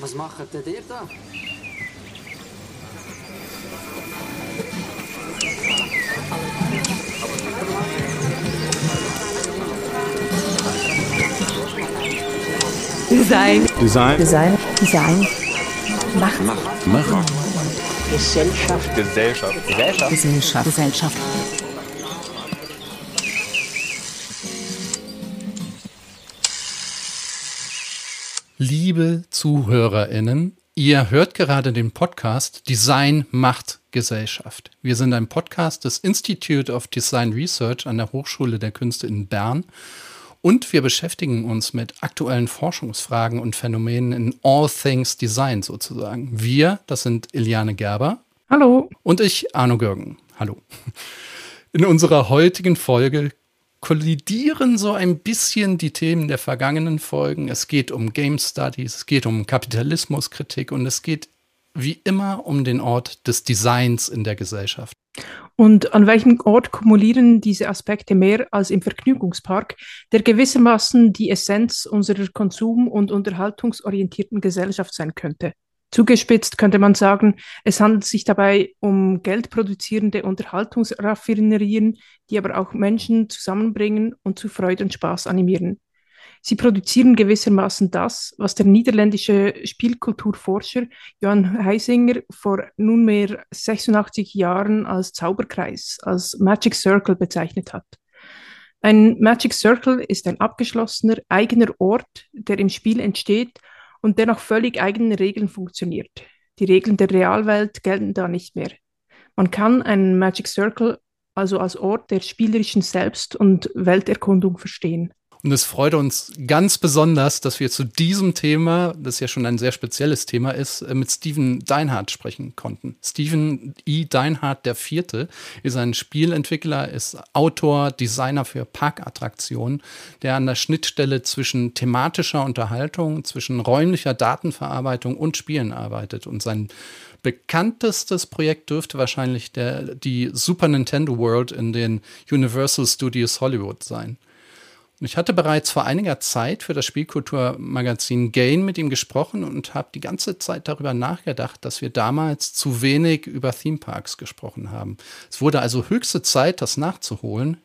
Was macht denn ihr da? Design. Design. Design. Design. Machen. Machen. Gesellschaft. Gesellschaft. Gesellschaft. Gesellschaft. Gesellschaft. Liebe ZuhörerInnen, ihr hört gerade den Podcast Design macht Gesellschaft. Wir sind ein Podcast des Institute of Design Research an der Hochschule der Künste in Bern und wir beschäftigen uns mit aktuellen Forschungsfragen und Phänomenen in All Things Design sozusagen. Wir, das sind Iliane Gerber. Hallo. Und ich, Arno Görgen. Hallo. In unserer heutigen Folge kollidieren so ein bisschen die Themen der vergangenen Folgen. Es geht um Game Studies, es geht um Kapitalismuskritik und es geht wie immer um den Ort des Designs in der Gesellschaft. Und an welchem Ort kumulieren diese Aspekte mehr als im Vergnügungspark, der gewissermaßen die Essenz unserer konsum- und unterhaltungsorientierten Gesellschaft sein könnte? Zugespitzt könnte man sagen, es handelt sich dabei um geldproduzierende Unterhaltungsraffinerien, die aber auch Menschen zusammenbringen und zu Freude und Spaß animieren. Sie produzieren gewissermaßen das, was der niederländische Spielkulturforscher Johan Heisinger vor nunmehr 86 Jahren als Zauberkreis, als Magic Circle bezeichnet hat. Ein Magic Circle ist ein abgeschlossener, eigener Ort, der im Spiel entsteht und der nach völlig eigenen Regeln funktioniert. Die Regeln der Realwelt gelten da nicht mehr. Man kann einen Magic Circle also als Ort der spielerischen Selbst- und Welterkundung verstehen. Und es freut uns ganz besonders, dass wir zu diesem Thema, das ja schon ein sehr spezielles Thema ist, äh, mit Steven Deinhardt sprechen konnten. Steven E. Deinhardt der Vierte ist ein Spielentwickler, ist Autor, Designer für Parkattraktionen, der an der Schnittstelle zwischen thematischer Unterhaltung, zwischen räumlicher Datenverarbeitung und Spielen arbeitet. Und sein bekanntestes Projekt dürfte wahrscheinlich der, die Super Nintendo World in den Universal Studios Hollywood sein. Ich hatte bereits vor einiger Zeit für das Spielkulturmagazin Gain mit ihm gesprochen und habe die ganze Zeit darüber nachgedacht, dass wir damals zu wenig über Theme Parks gesprochen haben. Es wurde also höchste Zeit, das nachzuholen.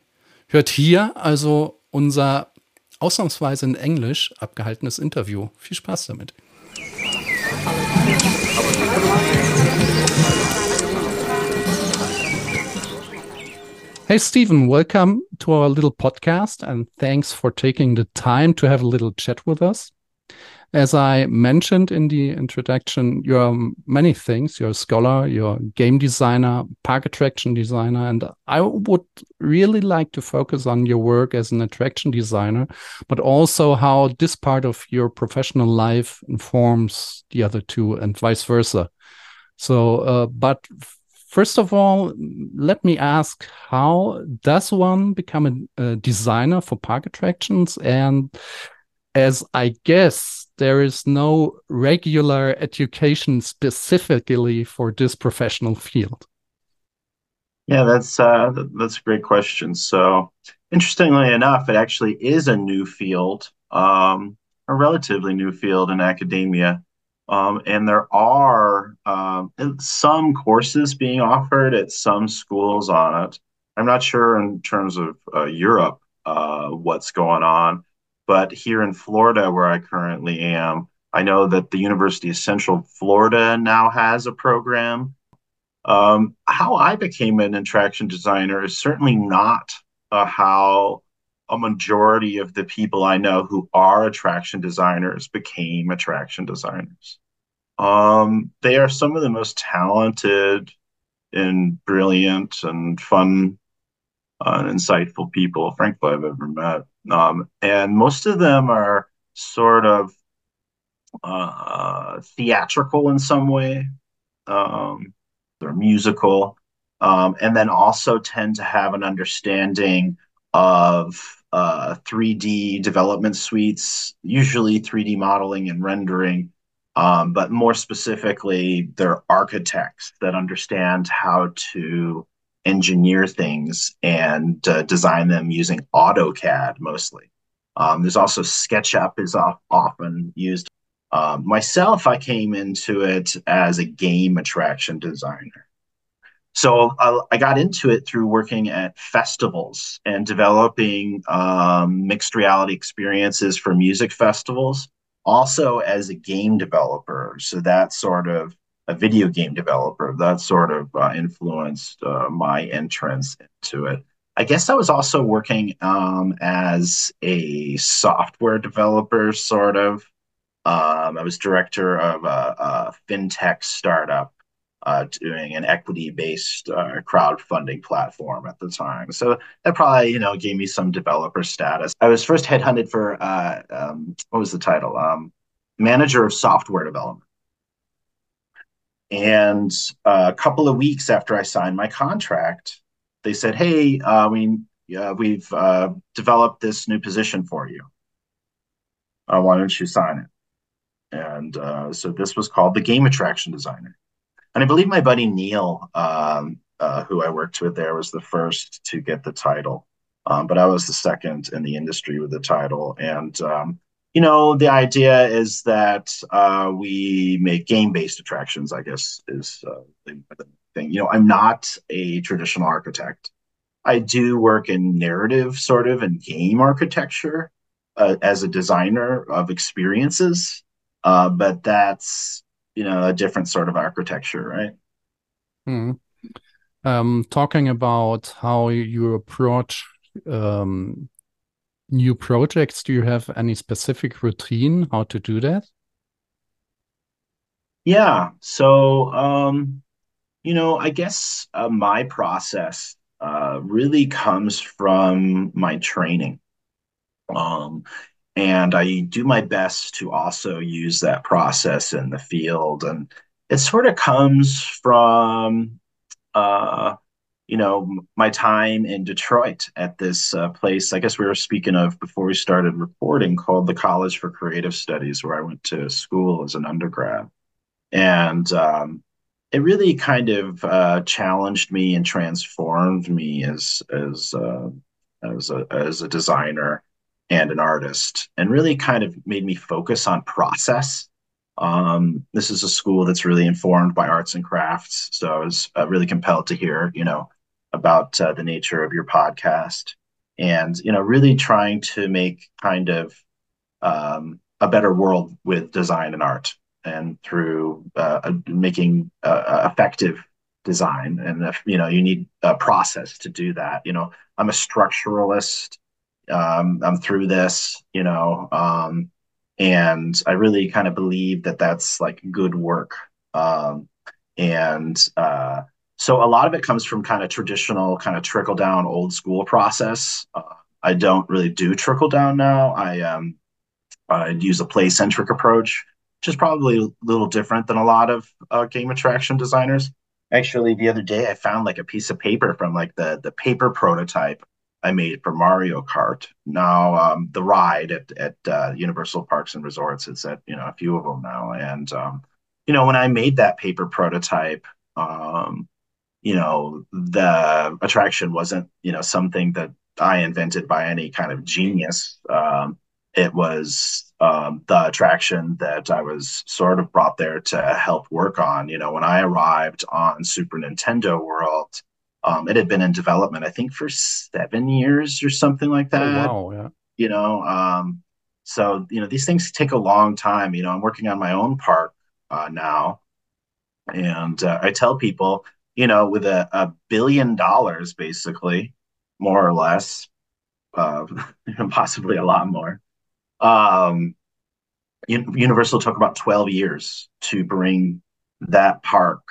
Hört hier also unser ausnahmsweise in Englisch abgehaltenes Interview. Viel Spaß damit. Hey, Stephen, welcome to our little podcast and thanks for taking the time to have a little chat with us. As I mentioned in the introduction, you're many things. You're a scholar, you're a game designer, park attraction designer, and I would really like to focus on your work as an attraction designer, but also how this part of your professional life informs the other two and vice versa. So, uh, but First of all, let me ask how does one become a, a, designer for park attractions? And as I guess there is no regular education specifically for this professional field. Yeah, that's uh, that's a great question. So, interestingly enough, it actually is a new field, um, a relatively new field in academia. Um, and there are um, some courses being offered at some schools on it. I'm not sure in terms of uh, Europe uh, what's going on, but here in Florida, where I currently am, I know that the University of Central Florida now has a program. Um, how I became an attraction designer is certainly not uh, how a majority of the people I know who are attraction designers became attraction designers. Um, they are some of the most talented and brilliant and fun uh, and insightful people, frankly, I've ever met. Um, and most of them are sort of uh, theatrical in some way. Um, they're musical, um, and then also tend to have an understanding of uh, 3D development suites, usually 3D modeling and rendering, um, but more specifically, they're architects that understand how to engineer things and uh, design them using AutoCAD mostly. Um, there's also SketchUp is often used. Um, myself, I came into it as a game attraction designer. So I, I got into it through working at festivals and developing um, mixed reality experiences for music festivals, also as a game developer. So that sort of a video game developer, that sort of uh, influenced uh, my entrance into it. I guess I was also working um, as a software developer, sort of. Um, I was director of a, a fintech startup uh, doing an equity-based uh, crowdfunding platform at the time. So that probably, you know, gave me some developer status. I was first headhunted for uh, um, what was the title? Um, manager of software development. And uh, a couple of weeks after I signed my contract, they said, "Hey, uh, we uh, we've developed this new position for you. Why don't you sign it?" And so this was called the game attraction designer. And I believe my buddy Neil, um, uh, who I worked with there, was the first to get the title. Um, but I was the second in the industry with the title. And um, you know, the idea is that uh, we make game-based attractions. I guess is uh, the thing. You know, I'm not a traditional architect. I do work in narrative, sort of, and game architecture uh, as a designer of experiences. Uh, but that's you know a different sort of architecture, right? Hmm. Um, talking about how you approach um, new projects, do you have any specific routine how to do that? Yeah. So, um, you know, I guess uh, my process uh, really comes from my training. Um, and I do my best to also use that process in the field. And it sort of comes from uh, you know, my time in Detroit at this uh, place, I guess we were speaking of before we started recording, called the College for Creative Studies, where I went to school as an undergrad. And um, it really kind of uh, challenged me and transformed me as as uh, as a as a designer and an artist, and really kind of made me focus on process. Um, this is a school that's really informed by arts and crafts, so I was uh, really compelled to hear, you know, about uh, the nature of your podcast and you know really trying to make kind of um, a better world with design and art and through uh, making uh, effective design. And if you know you need a process to do that you know i'm a structuralist um, i'm through this you know um, and i really kind of believe that that's like good work um, and uh, so a lot of it comes from kind of traditional, kind of trickle down, old school process. Uh, I don't really do trickle down now. I um, I use a play centric approach, which is probably a little different than a lot of uh, game attraction designers. Actually, the other day I found like a piece of paper from like the the paper prototype I made for Mario Kart. Now um, the ride at at uh, Universal Parks and Resorts, is at you know a few of them now, and um, you know when I made that paper prototype. Um, you know the attraction wasn't you know something that I invented by any kind of genius. Um, it was um, the attraction that I was sort of brought there to help work on. You know, when I arrived on Super Nintendo World, um, it had been in development, I think, for seven years or something like oh, that. Oh, wow, yeah. You know, um, so you know these things take a long time. You know, I'm working on my own park uh, now, and uh, I tell people you know, with a, a billion dollars, basically, more or less, uh, possibly a lot more. Um, Universal took about 12 years to bring that park.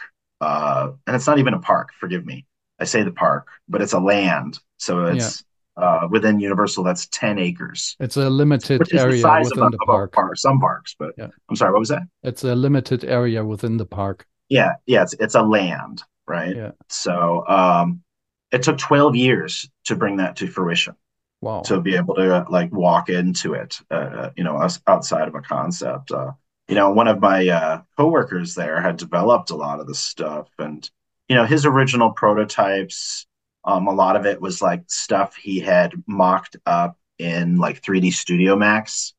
Uh, and it's not even a park, forgive me. I say the park, but it's a land. So it's yeah. uh, within Universal, that's 10 acres. It's a limited area the within a, the park. park. Some parks, but yeah. I'm sorry, what was that? It's a limited area within the park. Yeah, yeah, it's, it's a land right? Yeah. So um, it took 12 years to bring that to fruition. Wow. To be able to like walk into it, uh, uh you know, outside of a concept. Uh, you know, one of my uh, coworkers there had developed a lot of the stuff, and you know, his original prototypes. Um, a lot of it was like stuff he had mocked up in like 3D Studio Max.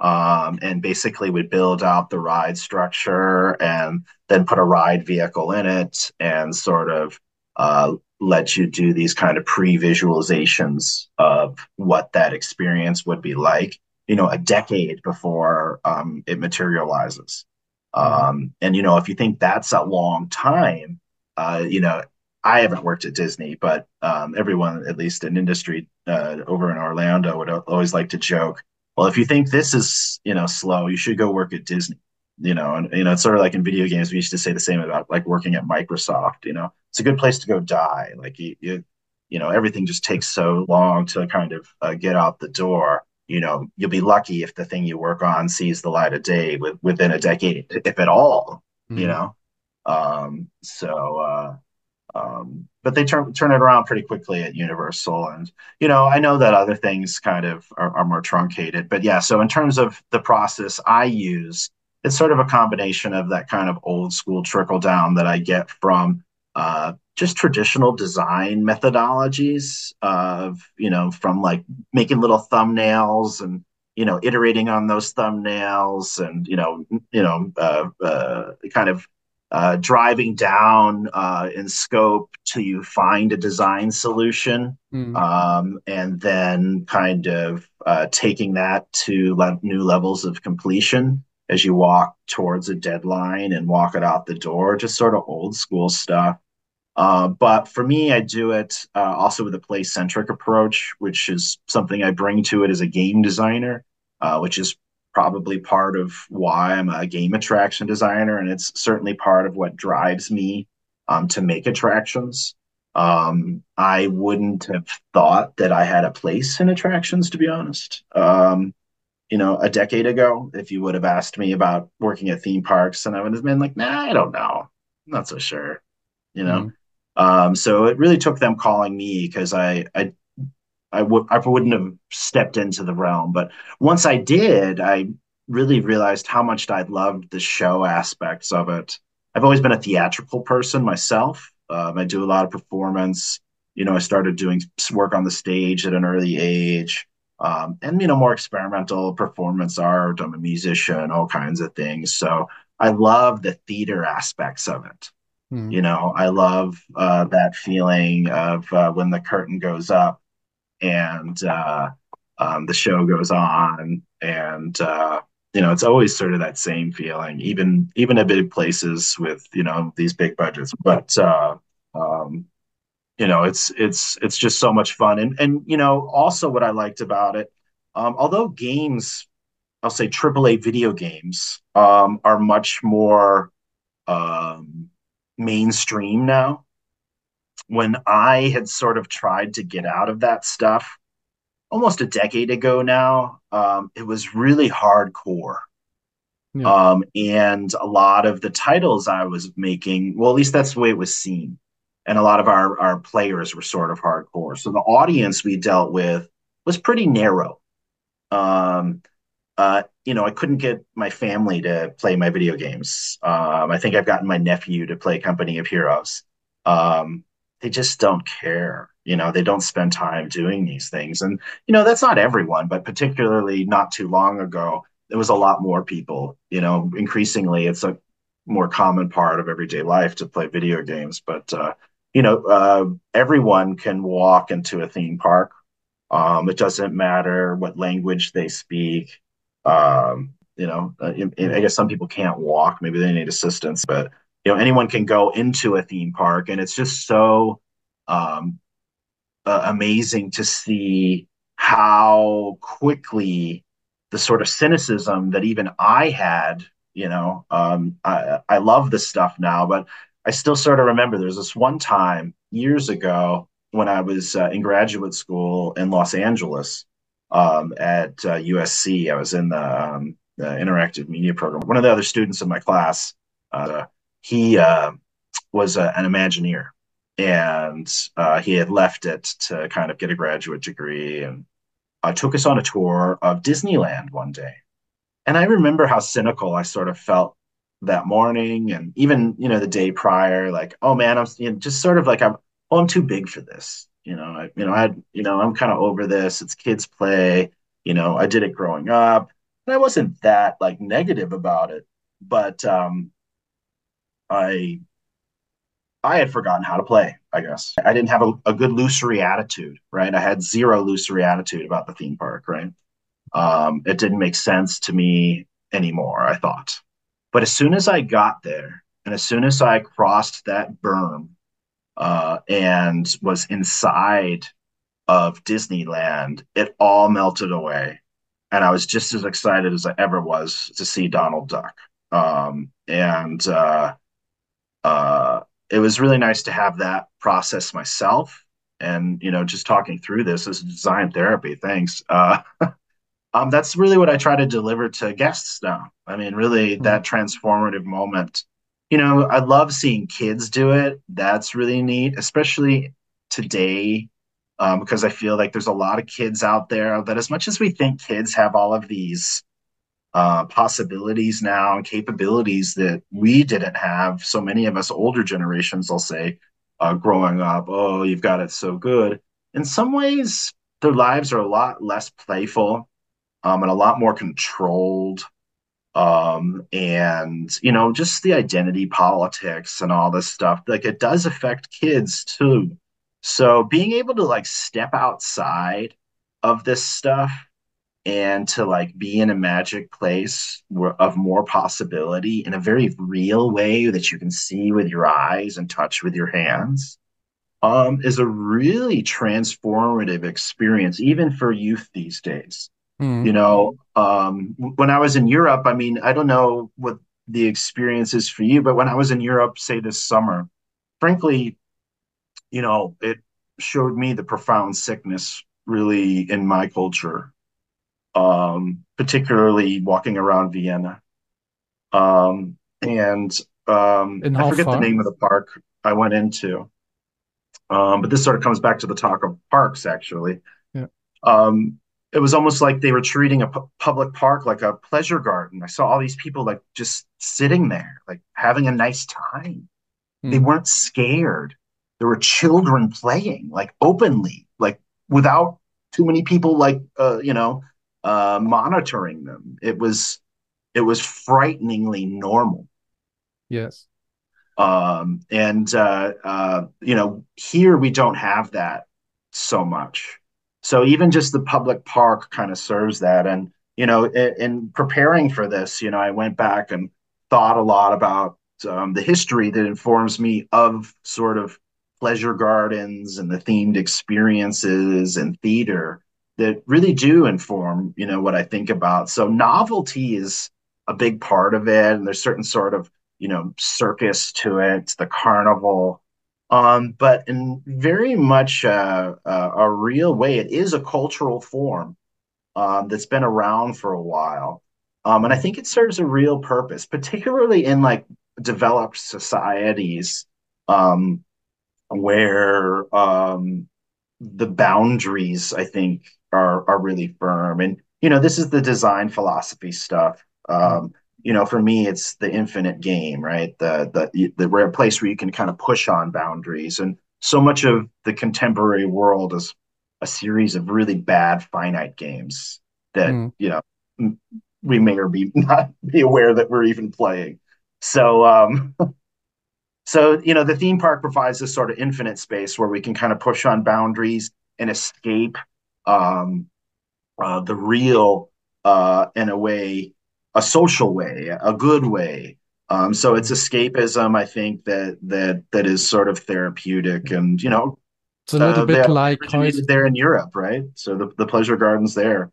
um, and basically would build out the ride structure and then put a ride vehicle in it and sort of uh, let you do these kind of pre-visualizations of what that experience would be like you know a decade before um, it materializes um, and you know if you think that's a long time uh, you know i haven't worked at disney but um, everyone at least in industry uh, over in orlando would always like to joke well if you think this is you know slow you should go work at disney. You know and you know it's sort of like in video games we used to say the same about like working at microsoft you know? It's a good place to go die. Like you you, you know everything just takes so long to kind of uh, get out the door. You know you'll be lucky if the thing you work on sees the light of day with, within a decade if at all mm-hmm. you know um so uh um, but they turn turn it around pretty quickly at Universal, and you know I know that other things kind of are, are more truncated, but yeah. So in terms of the process I use, it's sort of a combination of that kind of old school trickle down that I get from uh, just traditional design methodologies of you know from like making little thumbnails and you know iterating on those thumbnails and you know you know uh, uh, kind of uh, driving down uh, in scope till you find a design solution mm. um, and then kind of uh, taking that to le- new levels of completion as you walk towards a deadline and walk it out the door, just sort of old school stuff. Uh, but for me, I do it uh, also with a play centric approach, which is something I bring to it as a game designer, uh, which is probably part of why I'm a game attraction designer. And it's certainly part of what drives me um, to make attractions. Um, I wouldn't have thought that I had a place in attractions, to be honest. Um, you know, a decade ago, if you would have asked me about working at theme parks, and I would have been like, nah, I don't know. I'm not so sure. You know? Mm-hmm. Um, so it really took them calling me because I, I, I would I wouldn't have stepped into the realm. But once I did, I really realized how much I loved the show aspects of it. I've always been a theatrical person myself. Um, I do a lot of performance. You know, I started doing work on the stage at an early age um, and you know more experimental performance art. I'm a musician, all kinds of things. So I love the theater aspects of it. Mm. You know, I love uh, that feeling of uh, when the curtain goes up and uh, um, the show goes on, and uh, you know, it's always sort of that same feeling, even even at big places with you know these big budgets. But uh, um, you know it's it's it's just so much fun and and you know also what i liked about it um, although games i'll say aaa video games um, are much more um, mainstream now when i had sort of tried to get out of that stuff almost a decade ago now um, it was really hardcore yeah. Um, and a lot of the titles i was making well at least that's the way it was seen and a lot of our our players were sort of hardcore. So the audience we dealt with was pretty narrow. Um, uh, you know, I couldn't get my family to play my video games. Um, I think I've gotten my nephew to play Company of Heroes. Um, they just don't care. You know, they don't spend time doing these things. And, you know, that's not everyone, but particularly not too long ago, there was a lot more people. You know, increasingly, it's a more common part of everyday life to play video games. But, uh, you know, uh, everyone can walk into a theme park. Um, it doesn't matter what language they speak. Um, you know, uh, I guess some people can't walk. Maybe they need assistance, but you know, anyone can go into a theme park, and it's just so um, uh, amazing to see how quickly the sort of cynicism that even I had. You know, um, I, I love this stuff now, but I still sort of remember there was this one time years ago when I was uh, in graduate school in Los Angeles um, at uh, USC. I was in the, um, the, interactive media program. One of the other students in my class, uh, he uh, was an Imagineer, and uh, he had left it to kind of get a graduate degree, and uh, took us on a tour of Disneyland one day. And I remember how cynical I sort of felt that morning and even you know the day prior like oh man i'm you know, just sort of like i'm oh i'm too big for this. You know i you know i you know i'm kind of over this. It's kids play. You know i did it growing up. And I wasn't that like negative about it, but um, I I had forgotten how to play, I guess. I didn't have a, a good lusory attitude, right? I had zero lusory attitude about the theme park, right? Um, it didn't make sense to me anymore, I thought. But as soon as I got there and as soon as I crossed that berm uh, and was inside of Disneyland, it all melted away. And I was just as excited as I ever was to see Donald Duck. Um, and uh, uh, it was really nice to have that process myself. And, you know, just talking through this as design therapy, thanks. Uh, um, that's really what I try to deliver to guests now. I mean, really, mm-hmm. that transformative moment. You know, I love seeing kids do it. That's really neat, especially today, um, because I feel like there's a lot of kids out there that, as much as we think kids have all of these uh, possibilities now and capabilities that we didn't have, so many of us older generations, I'll say, uh, growing up, oh, you've got it so good. In some ways, their lives are a lot less playful um, and a lot more controlled. Um, and, you know, just the identity politics and all this stuff, like it does affect kids too. So being able to like step outside of this stuff and to like be in a magic place where, of more possibility in a very real way that you can see with your eyes and touch with your hands um, is a really transformative experience, even for youth these days. Mm. You know, um, when I was in Europe, I mean, I don't know what the experience is for you, but when I was in Europe, say this summer, frankly, you know, it showed me the profound sickness really in my culture, um, particularly walking around Vienna. Um, and um, I forget far? the name of the park I went into. Um, but this sort of comes back to the talk of parks, actually. Yeah. Um, it was almost like they were treating a pu- public park like a pleasure garden. I saw all these people like just sitting there, like having a nice time. Mm. They weren't scared. There were children playing like openly, like without too many people like uh, you know uh, monitoring them. It was it was frighteningly normal. Yes. Um, and uh, uh, you know, here we don't have that so much. So even just the public park kind of serves that. And, you know, in, in, preparing for this, you know, I went back and thought a lot about um, the history that informs me of sort of pleasure gardens and the themed experiences and theater that really do inform, you know, what I think about. So novelty is a big part of it. And there's certain sort of, you know, circus to it, the carnival um, but in very much uh, uh, a real way, it is a cultural form um, that's been around for a while. Um, and I think it serves a real purpose, particularly in like developed societies um, where um, the boundaries, I think, are are really firm. And you know, this is the design philosophy stuff. Um, you know, for me, it's the infinite game, right? The the the we're a place where you can kind of push on boundaries, and so much of the contemporary world is a series of really bad finite games that mm. you know we may or be not be aware that we're even playing. So, um, so you know, the theme park provides this sort of infinite space where we can kind of push on boundaries and escape um, uh, the real uh, in a way a social way, a good way. Um, so it's escapism, I think that that that is sort of therapeutic, and you know, it's a little uh, bit like there in Europe, right? So the the pleasure gardens there.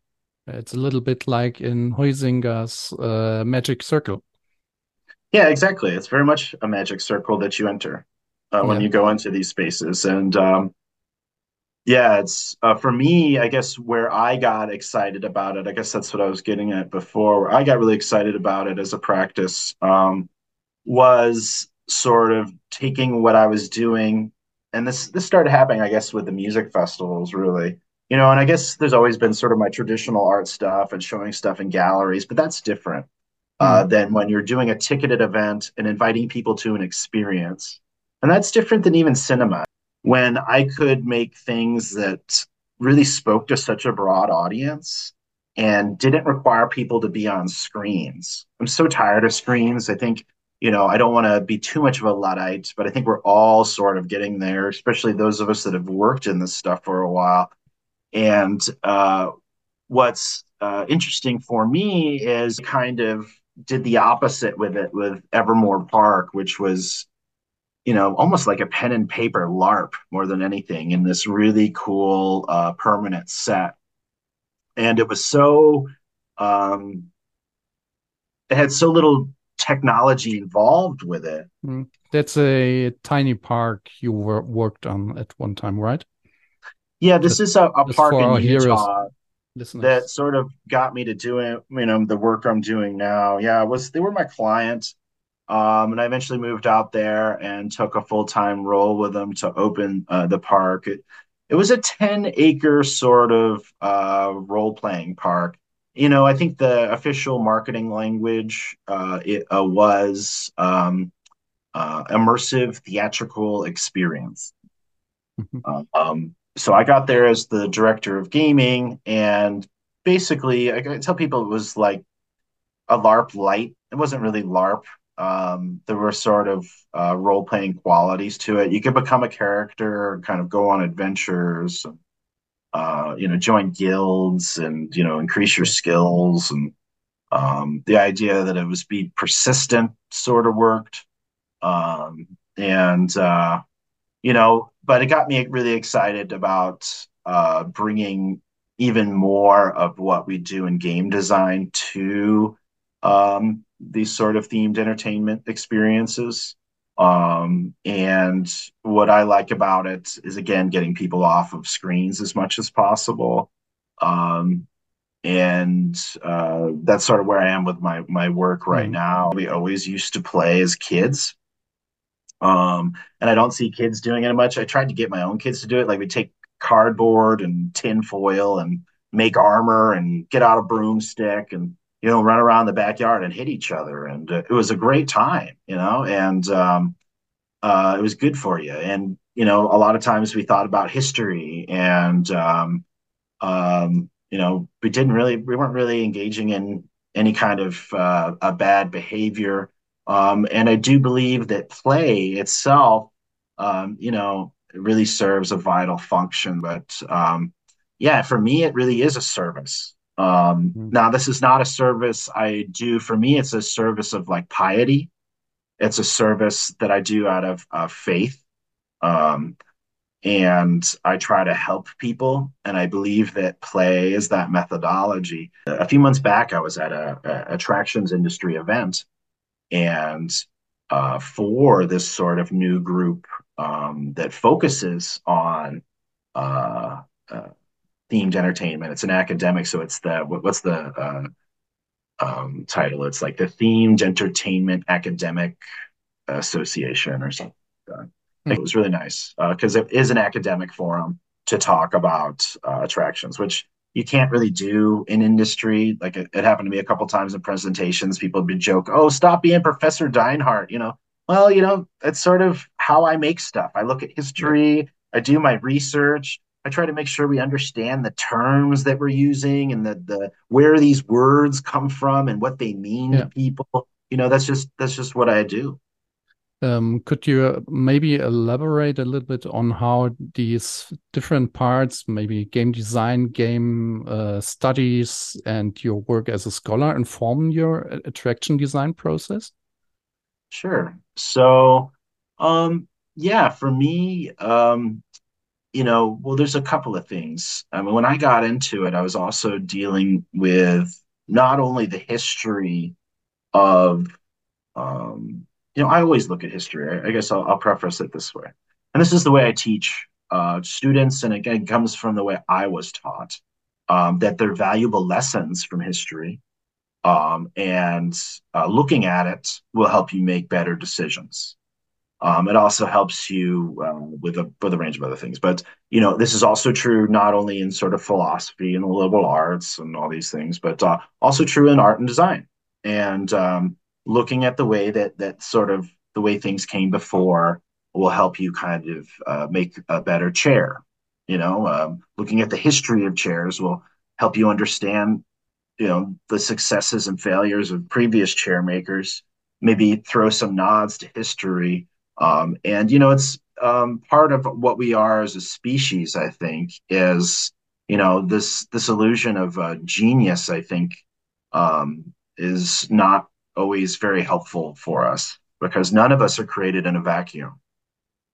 It's a little bit like in Huizinga's uh, Magic Circle. Yeah, exactly. It's very much a magic circle that you enter uh, when yeah. you go into these spaces, and um, yeah, it's uh, for me, I guess where I got excited about it, I guess that's what I was getting at before. Where I got really excited about it as a practice um, was sort of taking what I was doing, and this this started happening, I guess, with the music festivals, really. You know, and I guess there's always been sort of my traditional art stuff and showing stuff in galleries, but that's different uh, mm. than when you're doing a ticketed event and inviting people to an experience, and that's different than even cinema when I could make things that really spoke to such a broad audience and didn't require people to be on screens. I'm so tired of screens. I think, you know, I don't want to be too much of a Luddite, but I think we're all sort of getting there, especially those of us that have worked in this stuff for a while. And uh, what's uh, interesting for me is kind of did the opposite with it with Evermore Park, which was, you know, almost like a pen and paper LARP more than anything in this really cool uh, permanent set and it was so um, it had so little technology involved with it. Mm. That's a tiny park you were, worked on at one time, right? Yeah, this just, is a, a park in Utah Listeners. that sort of got me to do it. You know, the work I'm doing now. Yeah, was they were my client, um, and I eventually moved out there and took a full time role with them to open uh, the park. It, it was a 10 acre sort of uh, role playing park. You know, I think the official marketing language uh, it uh, was um, uh, immersive theatrical experience. Mm-hmm. Um, so I got there as the director of gaming, and basically, I tell people it was like a LARP light. It wasn't really LARP. Um, there were sort of uh, role playing qualities to it. You could become a character, kind of go on adventures, uh, you know, join guilds, and you know, increase your skills. And um, the idea that it was be persistent sort of worked. Um, and uh, you know, but it got me really excited about uh, bringing even more of what we do in game design to um, these sort of themed entertainment experiences. Um, and what I like about it is again getting people off of screens as much as possible. Um, and uh, that's sort of where I am with my my work right mm-hmm. now. We always used to play as kids, um, and I don't see kids doing it much. I tried to get my own kids to do it. Like we take cardboard and tin foil and make armor and get out a broomstick and you know, run around the backyard and hit each other. And uh, it was a great time, you know, and um, uh, it was good for you. And, you know, a lot of times we thought about history and, um, um, you know, we didn't really, we weren't really engaging in any kind of uh, a bad behavior. Um, and I do believe that play itself, um, you know, really serves a vital function. But um, yeah, for me, it really is a service. Um, mm-hmm. Now, this is not a service I do. For me, it's a service of like piety. It's a service that I do out of uh, faith. Um, and I try to help people. And I believe that play is that methodology. A few months back, I was at a, a attractions industry event, and uh, for this sort of new group um, that focuses on uh, uh, themed entertainment. It's an academic, so it's the what, what's the uh, um, title? It's like the Themed Entertainment Academic Association or something. Like It was really nice because uh, it is an academic forum to talk about uh, attractions, which you can't really do in industry. Like it, it happened to me a couple times in presentations. People would joke, "Oh, stop being Professor Dinehart," you know. Well, you know, that's sort of how I make stuff. I look at history, I do my research, I try to make sure we understand the terms that we're using and the the where these words come from and what they mean yeah. to people. You know, that's just that's just what I do. Um, could you uh, maybe elaborate a little bit on how these different parts, maybe game design, game uh, studies, and your work as a scholar inform your uh, attraction design process? Sure. So, um, yeah, for me, um, you know, well, there's a couple of things. I mean, when I got into it, I was also dealing with not only the history of, um, you know, I always look at history. I, I guess I'll, I'll, preface it this way. And this is the way I teach uh, students. And again, comes from the way I was taught um, that they're valuable lessons from history. Um, and uh, looking at it will help you make better decisions. Um, it also helps you uh, with a with a range of other things. But you know, this is also true not only in sort of philosophy and the liberal arts and all these things, but uh, also true in art and design. And um, looking at the way that that sort of the way things came before will help you kind of uh, make a better chair. You know, um, looking at the history of chairs will help you understand you know the successes and failures of previous chair makers maybe throw some nods to history um, and you know it's um, part of what we are as a species i think is you know this this illusion of uh, genius i think um, is not always very helpful for us because none of us are created in a vacuum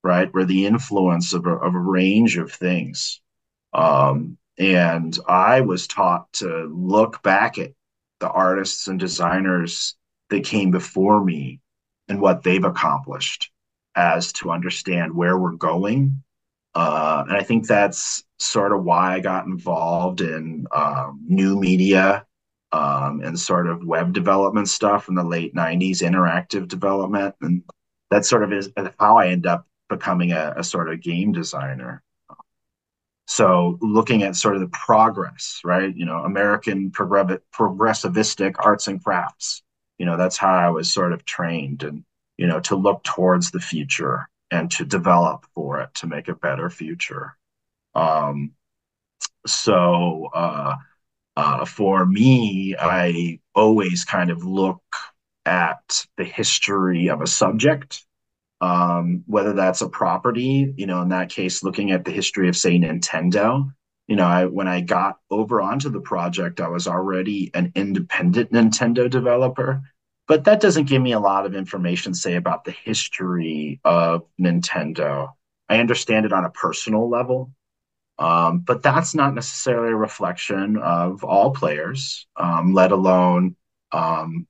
right? We're the influence of a, of a range of things. Um, and I was taught to look back at the artists and designers that came before me and what they've accomplished as to understand where we're going. Uh, and I think that's sort of why I got involved in um, new media um, and sort of web development stuff in the late 90s, interactive development. And that sort of is how I end up becoming a, a sort of game designer. So looking at sort of the progress, right? You know, American progressivistic arts and crafts. You know, that's how I was sort of trained and, you know, to look towards the future and to develop for it to make a better future. Um, so uh, uh, for me, I always kind of look at the history of a subject um, whether that's a property, you know, in that case, looking at the history of, say, Nintendo. You know, I, when I got over onto the project, I was already an independent Nintendo developer, but that doesn't give me a lot of information, say, about the history of Nintendo. I understand it on a personal level, um, but that's not necessarily a reflection of all players, um, let alone um,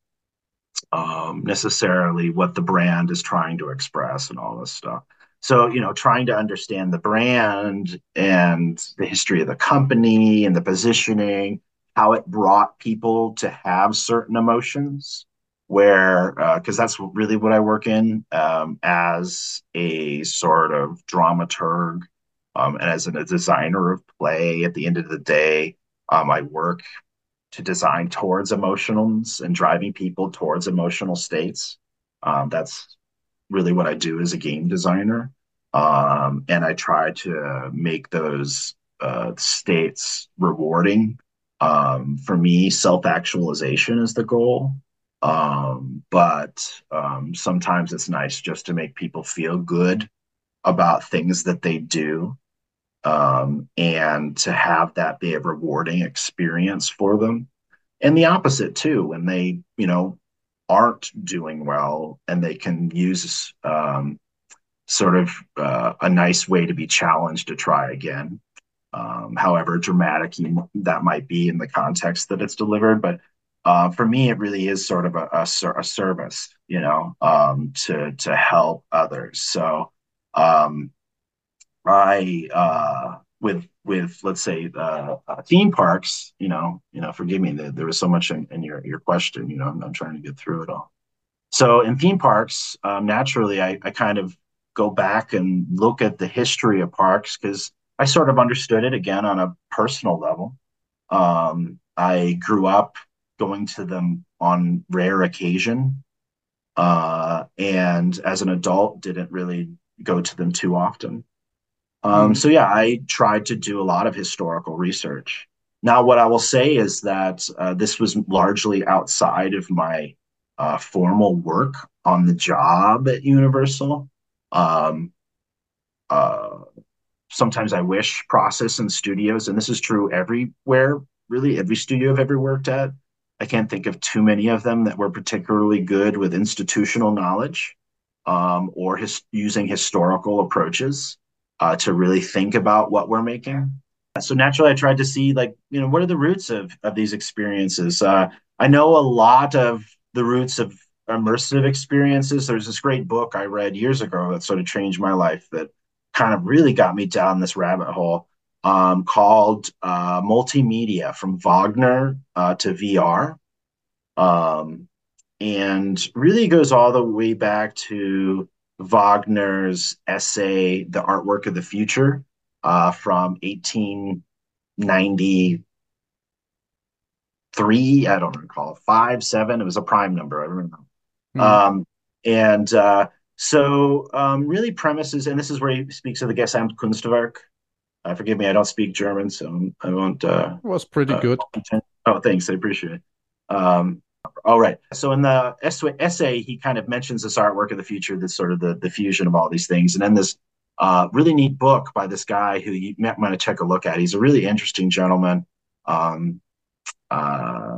um, necessarily what the brand is trying to express and all this stuff. So, you know, trying to understand the brand and the history of the company and the positioning, how it brought people to have certain emotions, where, because uh, that's really what I work in um, as a sort of dramaturg um, and as a designer of play. At the end of the day, um, I work to design towards emotions and driving people towards emotional states. Um, that's really what I do as a game designer. Um, and I try to make those uh, states rewarding. Um, for me, self actualization is the goal. Um, but um, sometimes it's nice just to make people feel good about things that they do um, and to have that be a rewarding experience for them. And the opposite too, when they, you know, aren't doing well and they can use um, sort of uh, a nice way to be challenged to try again. Um, however dramatic you, that might be in the context that it's delivered. But uh, for me, it really is sort of a, a, a service, you know, um, to to help others. So um, I uh, with with let's say uh, uh, theme parks, you know, you know, forgive me, there, there was so much in, in, your your question. You know, I'm, I'm, trying to get through it all. So in theme parks, um, naturally, I, I kind of go back and look at the history of parks because I sort of understood it again on a personal level. Um, I grew up going to them on rare occasion, uh, and as an adult, didn't really go to them too often. Um, mm. So yeah, I tried to do a lot of historical research. Now, what I will say is that uh, this was largely outside of my uh, formal work on the job at Universal. Um, uh, sometimes I wish process and studios, and this is true everywhere, really, every studio I've ever worked at. I can't think of too many of them that were particularly good with institutional knowledge um, or his, using historical approaches uh, to really think about what we're making. So naturally, I tried to see like you know what are the roots of of these experiences. Uh, I know a lot of the roots of immersive experiences. There's this great book I read years ago that sort of changed my life that kind of really got me down this rabbit hole um, called uh, Multimedia from Wagner uh, to VR. Um, and really goes all the way back to Wagner's essay, The Artwork of the Future, uh, from 1893. I don't recall, five, seven. It was a prime number. I don't know. Mm. Um, and uh, so, um, really, premises, and this is where he speaks of the Gesamtkunstwerk. Uh, forgive me, I don't speak German, so I won't. Uh, it was pretty uh, good. Oh, thanks. I appreciate it. Um, all right. So in the essay, he kind of mentions this artwork of the future, this sort of the, the fusion of all these things. And then this uh, really neat book by this guy who you might want to check a look at. He's a really interesting gentleman, um, uh,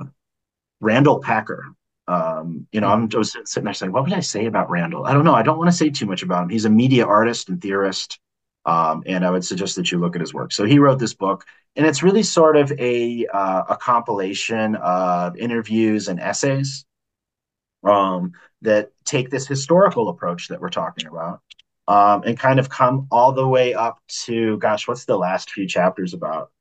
Randall Packer. Um, you know, I'm just sitting there saying, what would I say about Randall? I don't know. I don't want to say too much about him. He's a media artist and theorist. Um, and I would suggest that you look at his work. So he wrote this book, and it's really sort of a uh, a compilation of interviews and essays um, that take this historical approach that we're talking about, um, and kind of come all the way up to gosh, what's the last few chapters about?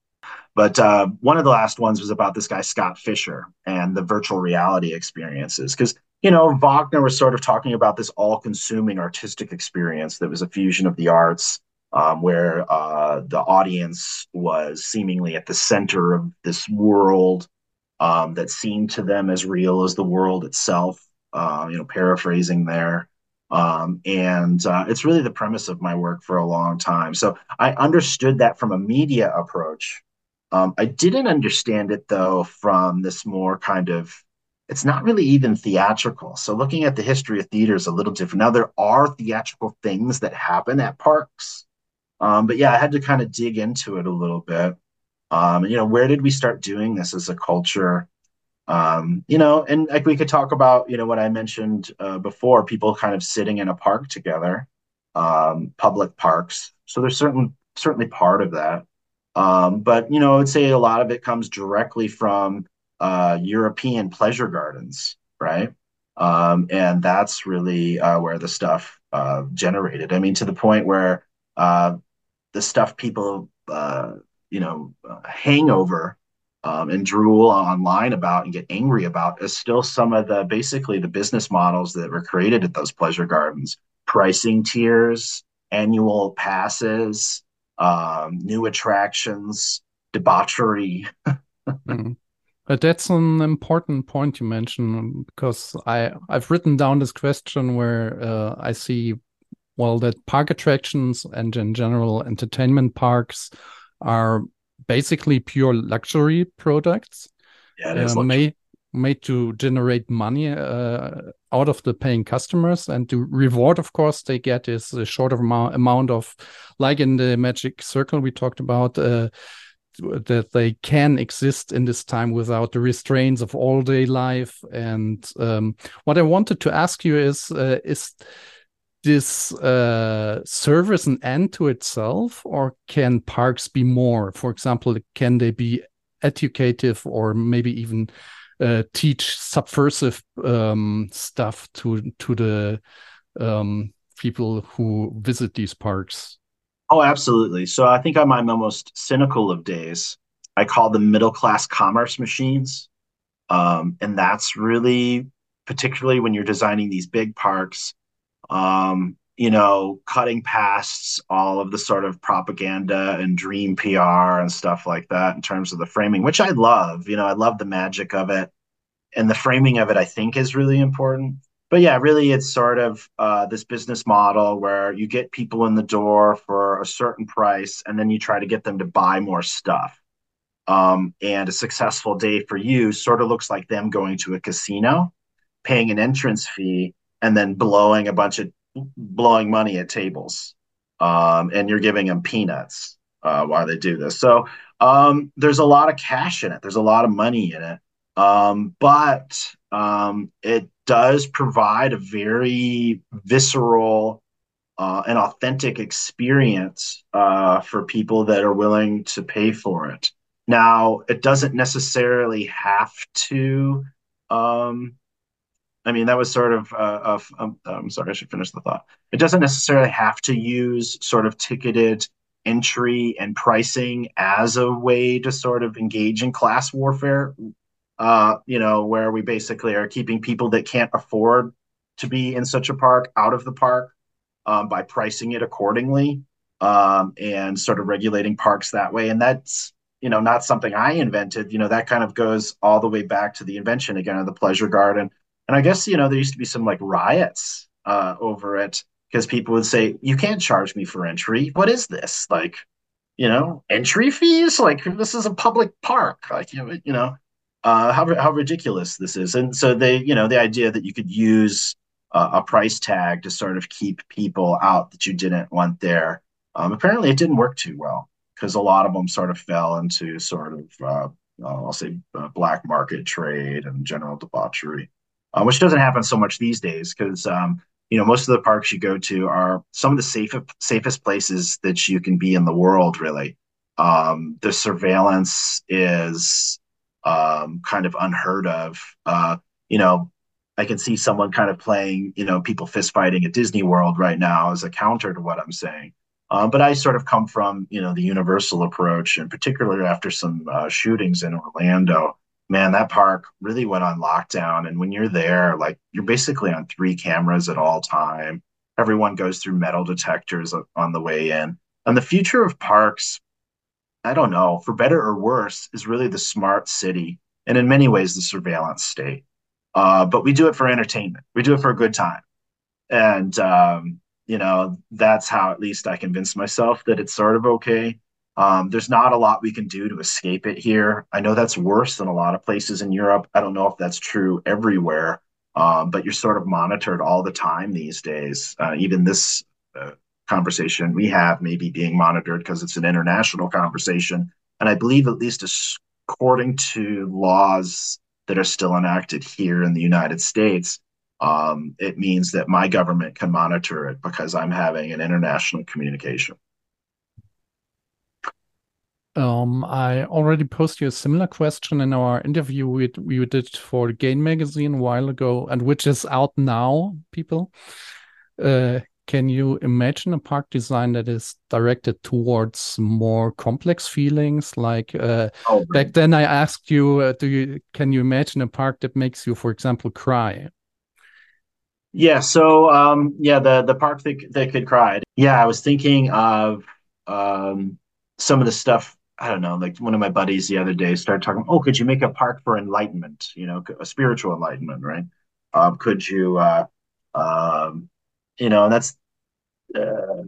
But uh, one of the last ones was about this guy Scott Fisher and the virtual reality experiences, because you know Wagner was sort of talking about this all-consuming artistic experience that was a fusion of the arts um, where uh, the audience was seemingly at the center of this world um, that seemed to them as real as the world itself. Uh, you know, paraphrasing there. Um, and uh, it's really the premise of my work for a long time. So I understood that from a media approach. Um, I didn't understand it though from this more kind of it's not really even theatrical. So looking at the history of theater is a little different. Now there are theatrical things that happen at parks, um, but yeah, I had to kind of dig into it a little bit. Um, you know, where did we start doing this as a culture? Um, you know, and like we could talk about, you know, what I mentioned uh, before, people kind of sitting in a park together, um, public parks. So there's certain certainly part of that. Um, but you know, I would say a lot of it comes directly from uh, European pleasure gardens, right? Um, and that's really uh, where the stuff uh, generated. I mean, to the point where uh, the stuff people uh, you know uh, hang over um, and drool online about and get angry about is still some of the basically the business models that were created at those pleasure gardens pricing tiers annual passes um, new attractions debauchery mm-hmm. But that's an important point you mentioned because I I've written down this question where uh, I see well that park attractions and in general entertainment parks are basically pure luxury products yeah, uh, made made to generate money uh, out of the paying customers. And the reward of course they get is a short amount, amount of like in the magic circle we talked about uh, that they can exist in this time without the restraints of all day life. And um, what i wanted to ask you is uh, is this uh, service an end to itself, or can parks be more? For example, can they be educative or maybe even uh, teach subversive um, stuff to to the um, people who visit these parks? Oh, absolutely. So I think on my most cynical of days, I call them middle class commerce machines, um, and that's really particularly when you're designing these big parks um, you know, cutting past all of the sort of propaganda and dream PR and stuff like that in terms of the framing, which I love. You know, I love the magic of it. And the framing of it, I think, is really important. But yeah, really, it's sort of uh, this business model where you get people in the door for a certain price and then you try to get them to buy more stuff. Um, and a successful day for you sort of looks like them going to a casino, paying an entrance fee, and then blowing a bunch of blowing money at tables. Um, and you're giving them peanuts uh, while they do this. So um, there's a lot of cash in it. There's a lot of money in it. Um, but um, it does provide a very visceral uh, and authentic experience uh, for people that are willing to pay for it. Now it doesn't necessarily have to um, I mean, that was sort of, uh, of um, I'm sorry, I should finish the thought. It doesn't necessarily have to use sort of ticketed entry and pricing as a way to sort of engage in class warfare, uh, you know, where we basically are keeping people that can't afford to be in such a park out of the park um, by pricing it accordingly um, and sort of regulating parks that way. And that's, you know, not something I invented. You know, that kind of goes all the way back to the invention again of the pleasure garden and I guess, you know, there used to be some like riots uh, over it because people would say, you can't charge me for entry. What is this? Like, you know, entry fees? Like, this is a public park. Like, you know, uh, how how ridiculous this is. And so they, you know, the idea that you could use uh, a price tag to sort of keep people out that you didn't want there. Um, apparently, it didn't work too well because a lot of them sort of fell into sort of uh, I'll say uh, black market trade and general debauchery, uh, which doesn't happen so much these days because um, you know most of the parks you go to are some of the safest safest places that you can be in the world. Really, um, the surveillance is um, kind of unheard of. Uh, you know, I can see someone kind of playing, you know, people fist fighting at Disney World right now as a counter to what I'm saying. Um, but I sort of come from, you know, the universal approach, and particularly after some uh, shootings in Orlando. Man, that park really went on lockdown, and when you're there, like you're basically on three cameras at all time. Everyone goes through metal detectors on the way in, and the future of parks I don't know, for better or worse, is really the smart city and in many ways the surveillance state. Uh, but we do it for entertainment. We do it for a good time. And, um, you know, that's how at least I convince myself that it's sort of okay. Um, there's not a lot we can do to escape it here. I know that's worse than a lot of places in Europe. I don't know if that's true everywhere, um, but you're sort of monitored all the time these days. Uh, even this uh, conversation we have may be being monitored because it's an international conversation. And I believe, at least according to laws that are still enacted here in the United States, um, it means that my government can monitor it because I'm having an international communication. Um, I already posed you a similar question in our interview we, we did for Gain magazine a while ago, and which is out now, people. Uh, can you imagine a park design that is directed towards more complex feelings? Like uh, oh, back then i asked you uh, do you can you imagine a park that makes you for example cry? Yeah so um, yeah the the park that, that could cry. Yeah i was thinking of um, some of the stuff i don't know like one of my buddies the other day started talking oh could you make a park for enlightenment you know a spiritual enlightenment right um, could you uh, um, you know, and that's uh,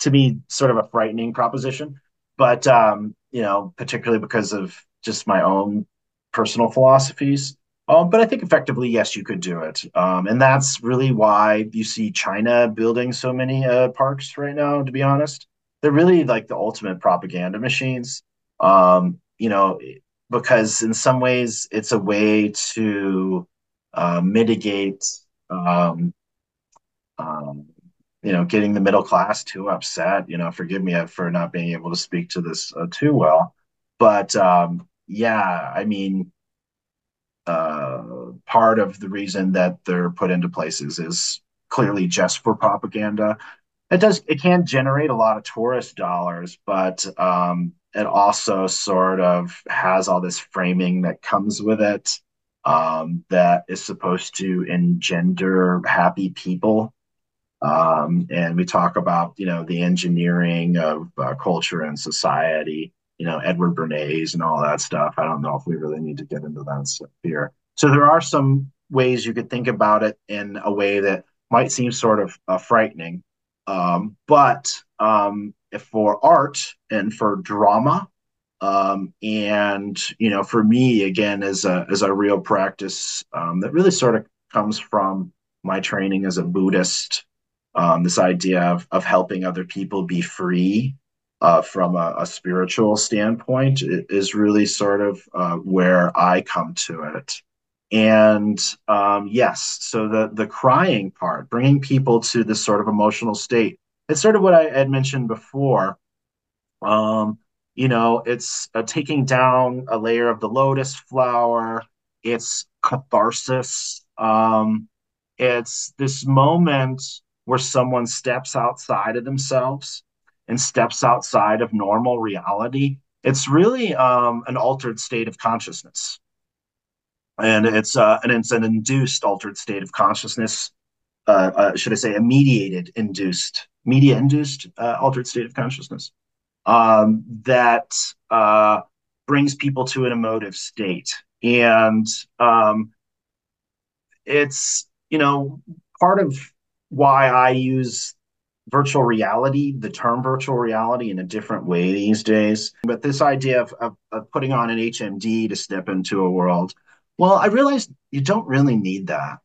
to me sort of a frightening proposition. But um, you know, particularly because of just my own personal philosophies. Um, but I think effectively, yes, you could do it, um, and that's really why you see China building so many uh, parks right now. To be honest, they're really like the ultimate propaganda machines. Um, you know, because in some ways it's a way to uh, mitigate um, um, you know, getting the middle class too upset. You know, forgive me for not being able to speak to this uh, too well, but um, yeah, I mean, uh, part of the reason that they're put into places is clearly just for propaganda. It does, it can generate a lot of tourist dollars, but um, it also sort of has all this framing that comes with it um, that is supposed to engender happy people. Um, and we talk about you know the engineering of uh, culture and society you know edward bernays and all that stuff. I don't know if we really need to get into that stuff here. So there are some ways you could think about it in a way that might seem sort of uh, frightening. Um, but um, for art and for drama um, and you know for me again as a as a real practice um, that really sort of comes from my training as a buddhist um, this idea of, of helping other people be free uh, from a, a, spiritual standpoint is really sort of uh, where I come to it. And um, yes, so the the crying part, bringing people to this sort of emotional state, it's sort of what I had mentioned before. Um, you know, it's uh, taking down a layer of the lotus flower. It's catharsis. Um, it's this moment where someone steps outside of themselves and steps outside of normal reality. It's really um, an altered state of consciousness. And it's uh, and it's an induced altered state of consciousness. Uh, uh, should I say a mediated induced, media induced uh, altered state of consciousness um, that uh, brings people to an emotive state. And um, it's, you know, part of why I use virtual reality, the term virtual reality, in a different way these days. But this idea of, of, of putting on an HMD to step into a world, well, I realized you don't really need that.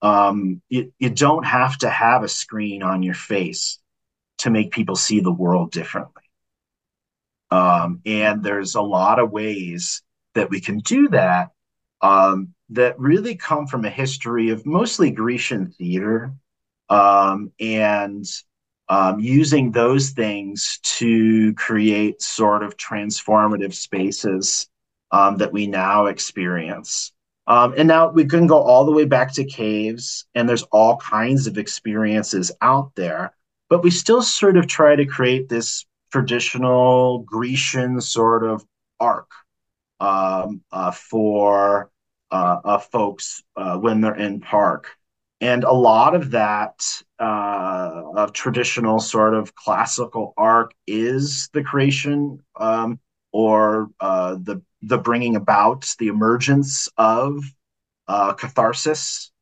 Um, you, you don't have to have a screen on your face to make people see the world differently. Um, and there's a lot of ways that we can do that um, that really come from a history of mostly Grecian theater um, and um, using those things to create sort of transformative spaces um, that we now experience. Um, and now we can go all the way back to caves, and there's all kinds of experiences out there, but we still sort of try to create this traditional Grecian sort of arc um, uh, for uh, uh, folks uh, when they're in park. And a lot of that uh, of traditional sort of classical arc is the creation um, or uh, the the bringing about the emergence of catharsis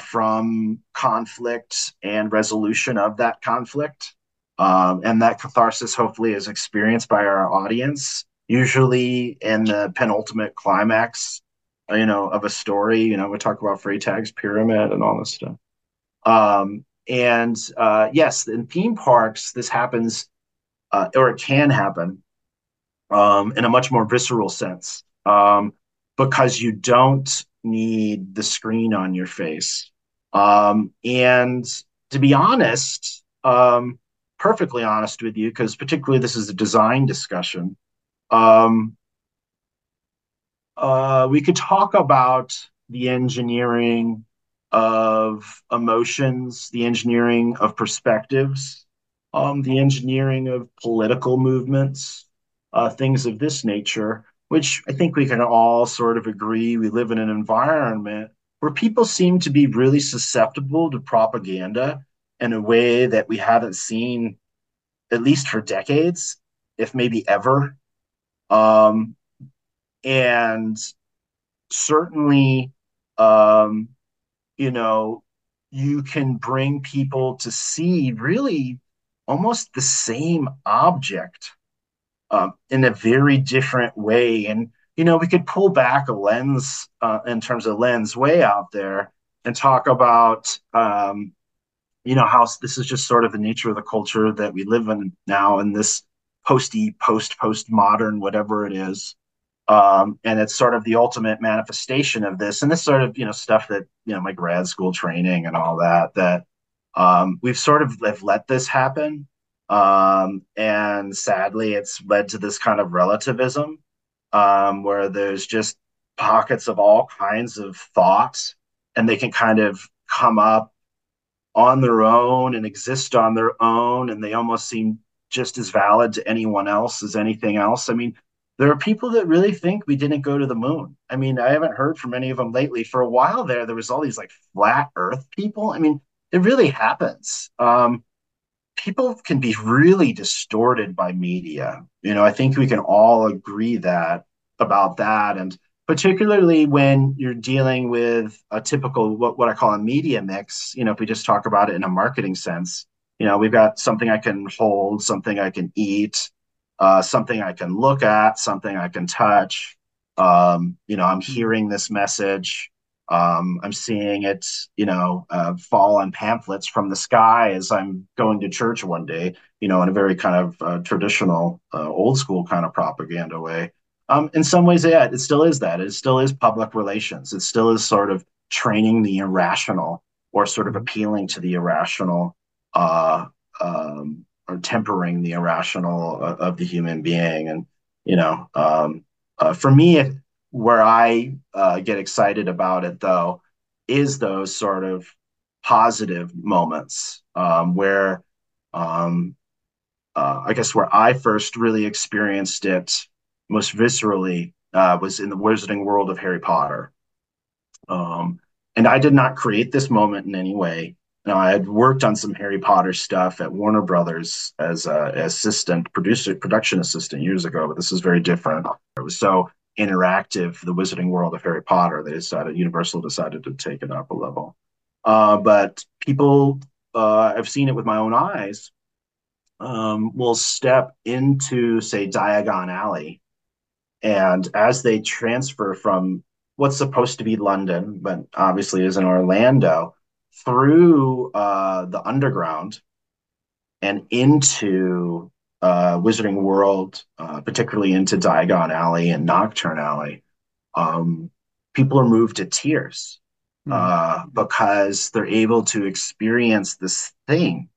from conflict and resolution of that conflict. Um, and that catharsis hopefully is experienced by our audience, usually in the penultimate climax, you know, of a story. You know, we talk about Freytag's pyramid and all this stuff. Um, and uh, yes, in theme parks, this happens, uh, or it can happen, um, in a much more visceral sense, um, because you don't need the screen on your face. Um, and to be honest, um, perfectly honest with you, because particularly this is a design discussion, um, uh, we could talk about the engineering of emotions, the engineering of perspectives, um, the engineering of political movements, uh, things of this nature, which I think we can all sort of agree we live in an environment where people seem to be really susceptible to propaganda in a way that we haven't seen at least for decades, if maybe ever. Um, and certainly, um, you know, you can bring people to see really almost the same object um, in a very different way. And, you know, we could pull back a lens uh, in terms of lens way out there and talk about um, you know how this is just sort of the nature of the culture that we live in now in this posty post post modern whatever it is. Um, and it's sort of the ultimate manifestation of this. And this sort of you know stuff that you know my grad school training and all that that um, we've sort of have let this happen um, and sadly it's led to this kind of relativism um, where there's just pockets of all kinds of thoughts and they can kind of come up on their own and exist on their own and they almost seem just as valid to anyone else as anything else. I mean, there are people that really think we didn't go to the moon. I mean, I haven't heard from any of them lately. For a while there, there was all these like flat Earth people. I mean, it really happens. Um, people can be really distorted by media. You know, I think we can all agree that about that. And particularly when you're dealing with a typical what, what I call a media mix. You know, if we just talk about it in a marketing sense, you know, we've got something I can hold, something I can eat, uh, something I can look at, something I can touch. Um, you know, I'm hearing this message. Um, I'm seeing it, you know, uh, fall on pamphlets from the sky as I'm going to church one day, you know, in a very kind of uh, traditional, uh, old school kind of propaganda way. Um, in some ways, yeah, it still is that. It still is public relations. It still is sort of training the irrational or sort of appealing to the irrational uh, um, or tempering the irrational of, of, the human being. And, you know, um, uh, for me, it, where I uh, get excited about it, though, is those sort of positive moments um, where um, uh, I guess where I first really experienced it most viscerally uh, was in the wizarding world of Harry Potter. Um, and I did not create this moment in any way. Now, I had worked on some Harry Potter stuff at Warner Brothers as a assistant producer, production assistant years ago, but this is very different. It was so interactive, the Wizarding World of Harry Potter, they decided Universal decided to take it up a level. Uh, but people uh, I've seen it with my own eyes, um, will step into, say, Diagon Alley. And as they transfer from what's supposed to be London, but obviously is in Orlando, through uh, the underground and into uh, Wizarding World, uh, particularly into Diagon Alley and Knockturn Alley, um, people are moved to tears mm. because they're able to experience this thing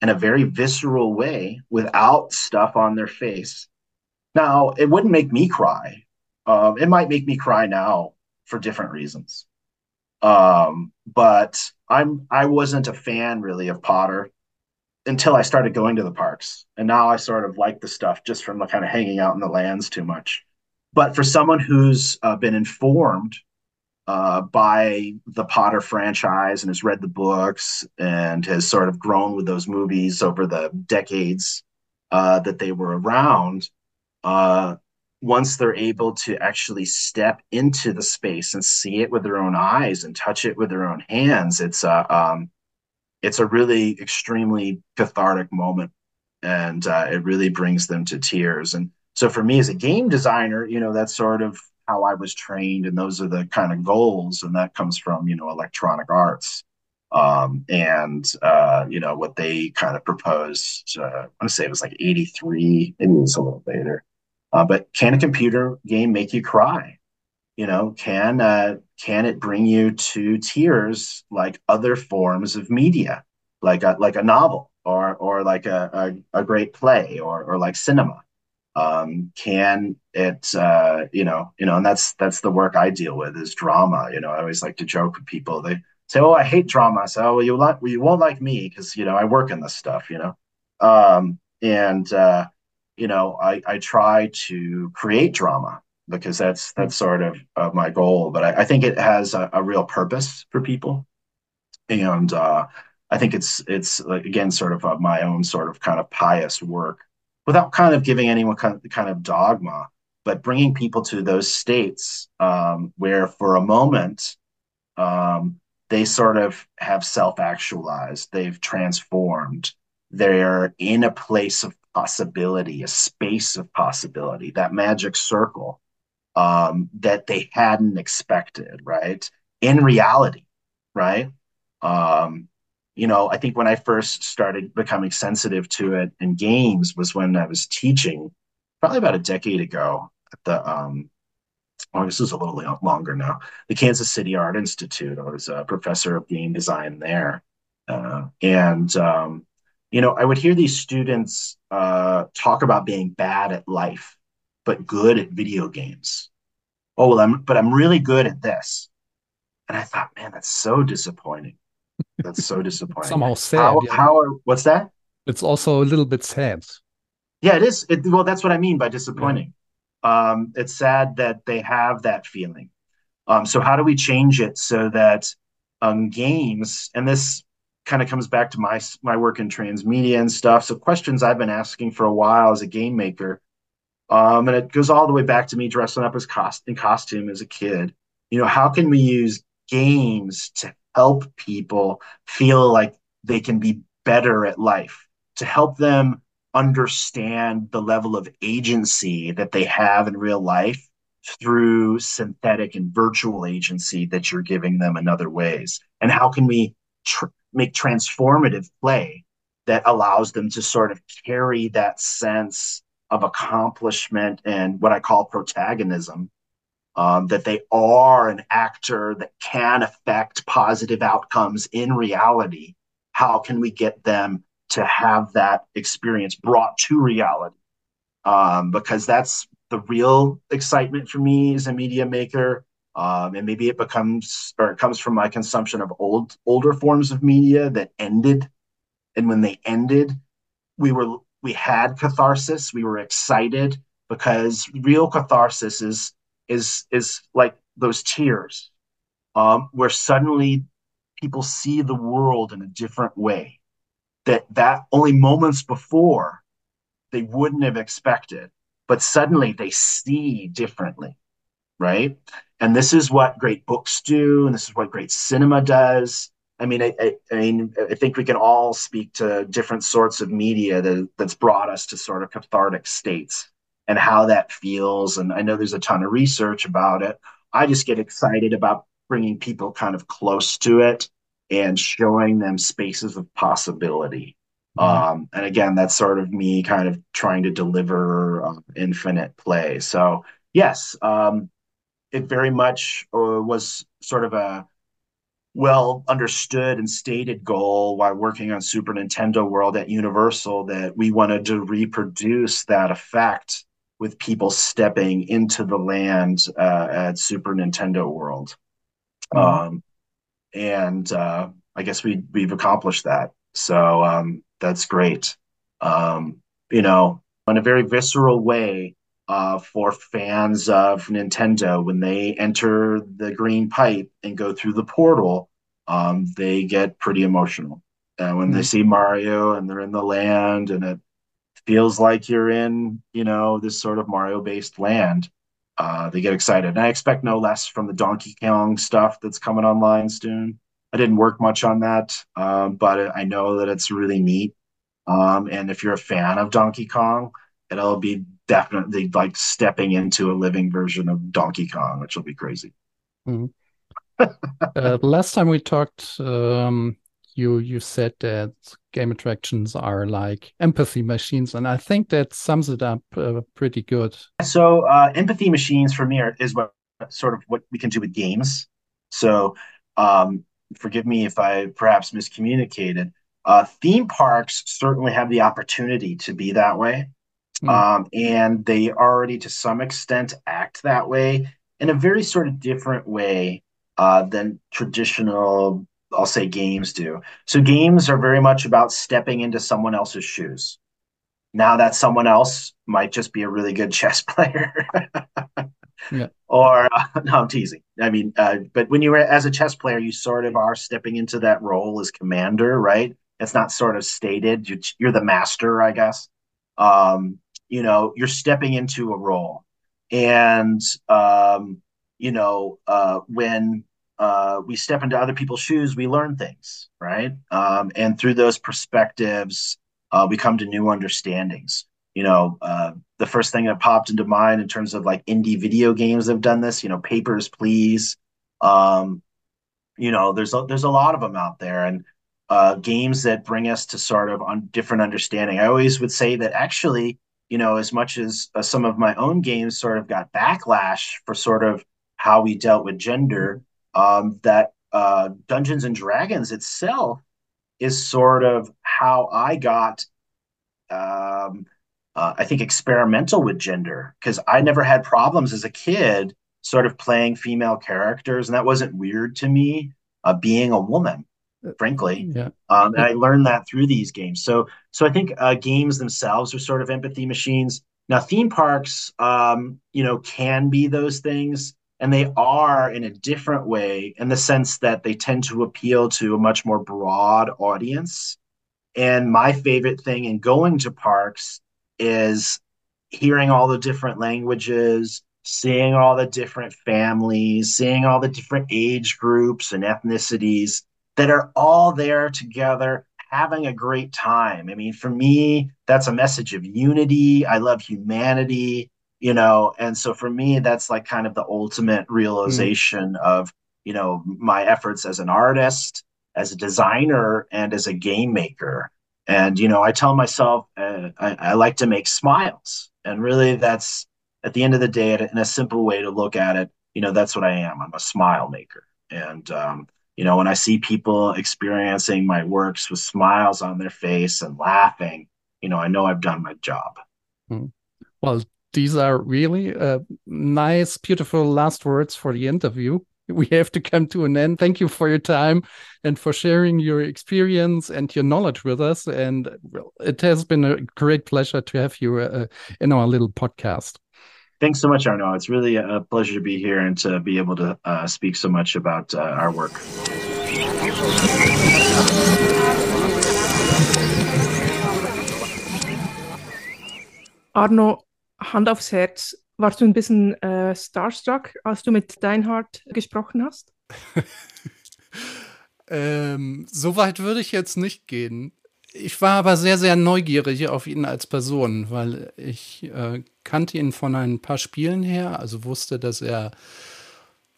in a very visceral way without stuff on their face. Now, it wouldn't make me cry. Um, it might make me cry now for different reasons. Um, but I'm I wasn't a fan really of Potter until I started going to the parks, and now I sort of like the stuff just from kind of hanging out in the lands too much. But for someone who's uh, been informed uh, by the Potter franchise and has read the books and has sort of grown with those movies over the decades uh, that they were around, uh, once they're able to actually step into the space and see it with their own eyes and touch it with their own hands, it's a um, it's a really extremely cathartic moment, and uh, it really brings them to tears. And so, for me as a game designer, you know, that's sort of how I was trained, and those are the kind of goals, and that comes from you know Electronic Arts. Um, and uh, you know what they kind of proposed. Uh, I want to say it was like '83, maybe it was a little later uh, but can a computer game make you cry? You know, can uh, can it bring you to tears like other forms of media, like a, like a novel or or like a, a, a great play or or like cinema? Um, can it uh, you know you know and that's that's the work I deal with is drama. You know, I always like to joke with people. They say, "Oh, I hate drama." Say, "Oh, well, you like well, you won't like me because you know I work in this stuff." You know, um, and uh, you know, I, I try to create drama because that's that's sort of, of my goal. But I, I think it has a, a, real purpose for people, and uh, I think it's it's again sort of uh, my own sort of kind of pious work, without kind of giving anyone kind of, kind of dogma, but bringing people to those states um, where for a moment um, they sort of have self actualized, they've transformed, they're in a place of possibility, a space of possibility, that magic circle um, that they hadn't expected, right? In reality, right? Um, you know, I think when I first started becoming sensitive to it in games was when I was teaching, probably about a decade ago at the um, well, this is a little longer now. The Kansas City Art Institute. I was a professor of game design there, uh, and um, you know, I would hear these students uh, talk about being bad at life, but good at video games. Oh, well, I'm, but I'm really good at this. And I thought, man, that's so disappointing. That's so disappointing. Somehow sad. How, yeah. how are, what's that? It's also a little bit sad. Yeah, it is. It, well, that's what I mean by disappointing. Yeah. Um, it's sad that they have that feeling. Um, so how do we change it so that um, games, and this kind of comes back to my my work in transmedia and stuff. So questions I've been asking for a while as a game maker, um, and it goes all the way back to me dressing up as cost in costume as a kid. You know, how can we use games to help people feel like they can be better at life, to help them understand the level of agency that they have in real life through synthetic and virtual agency that you're giving them in other ways and how can we tr- make transformative play that allows them to sort of carry that sense of accomplishment and what I call protagonism. Um, that they are an actor that can affect positive outcomes in reality. How can we get them to have that experience brought to reality? Um, because that's the real excitement for me as a media maker um, and maybe it becomes or it comes from my consumption of old older forms of media that ended and when they ended we were we had catharsis we were excited because real catharsis is is is like those tears um, where suddenly people see the world in a different way that that only moments before they wouldn't have expected but suddenly they see differently right and this is what great books do, and this is what great cinema does. I mean, I, I, I, mean, I think we can all speak to different sorts of media that, that's brought us to sort of cathartic states and how that feels. And I know there's a ton of research about it. I just get excited about bringing people kind of close to it and showing them spaces of possibility. Mm-hmm. Um, and again, that's sort of me kind of trying to deliver uh, infinite play. So, yes, um, it very much uh, was sort of a well understood and stated goal while working on Super Nintendo World at Universal that we wanted to reproduce that effect with people stepping into the land uh, at Super Nintendo World. Mm-hmm. Um, and uh, I guess we we've accomplished that. So um, that's great. Um, you know, in a very visceral way, uh, for fans of Nintendo when they enter the green pipe and go through the portal, um, they get pretty emotional. And when mm-hmm. they see Mario and they're in the land and it feels like you're in, you know, this sort of Mario based land, uh, they get excited. And I expect no less from the Donkey Kong stuff that's coming online soon. I didn't work much on that, um, but I know that it's really neat. Um, and if you're a fan of Donkey Kong, it'll be definitely like stepping into a living version of Donkey Kong, which will be crazy. Mm-hmm. uh, last time we talked, um, you you said that game attractions are like empathy machines, and I think that sums it up uh, pretty good. So, uh, empathy machines for me are, is what sort of what we can do with games. So, um, forgive me if I perhaps miscommunicated. Uh, theme parks certainly have the opportunity to be that way. Mm. Um, and they already, to some extent, act that way in a very sort of different way uh, than traditional, I'll say, games do. So, games are very much about stepping into someone else's shoes. Now, that someone else might just be a really good chess player. yeah. Or, uh, no, I'm teasing. I mean, uh, but when you're as a chess player, you sort of are stepping into that role as commander, right? It's not sort of stated. You're, you're the master, I guess. Um, you know you're stepping into a role. And um, you know uh, when uh, we step into other people's shoes we learn things right? Um, and through those perspectives uh, we come to new understandings. You know uh, the first thing that popped into mind in terms of like indie video games have done this you know papers please. Um, you know there's a, there's a lot of them out there and uh, games that bring us to sort of on different understanding. I always would say that actually you know, as much as uh, some of my own games sort of got backlash for sort of how we dealt with gender, um, that uh, Dungeons and Dragons itself is sort of how I got, um, uh, I think, experimental with gender because I never had problems as a kid sort of playing female characters, and that wasn't weird to me. Uh, being a woman, frankly. Yeah. Um, and I learned that through these games. So, so I think uh, games themselves are sort of empathy machines. Now, theme parks, um, you know, can be those things, and they are in a different way in the sense that they tend to appeal to a much more broad audience. And my favorite thing in going to parks is hearing all the different languages, seeing all the different families, seeing all the different age groups and ethnicities that are all there together having a great time. I mean, for me, that's a message of unity. I love humanity, you know, and so for me, that's like kind of the ultimate realization mm. of, you know, my efforts as an artist, as a designer, and as a game maker. And, you know, I tell myself uh, I, I like to make smiles. And really, that's at the end of the day, in a simple way to look at it, you know, that's what I am. I'm a smile maker. And, um, you know when i see people experiencing my works with smiles on their face and laughing you know i know i've done my job. Hmm. well these are really uh, nice beautiful last words for the interview we have to come to an end. Thank you for your time and for sharing your experience and your knowledge with us. And it has been a great pleasure to have you uh, in our little podcast thanks so much, Arno. It's really a pleasure to be here and to be able to uh, speak so much about uh, our work. Arno, Hand aufs Herz, warst du ein bisschen äh, starstruck, als du mit Deinhard gesprochen hast? Ähm, so weit würde ich jetzt nicht gehen. Ich war aber sehr, sehr neugierig auf ihn als Person, weil ich äh, kannte ihn von ein paar Spielen her, also wusste, dass er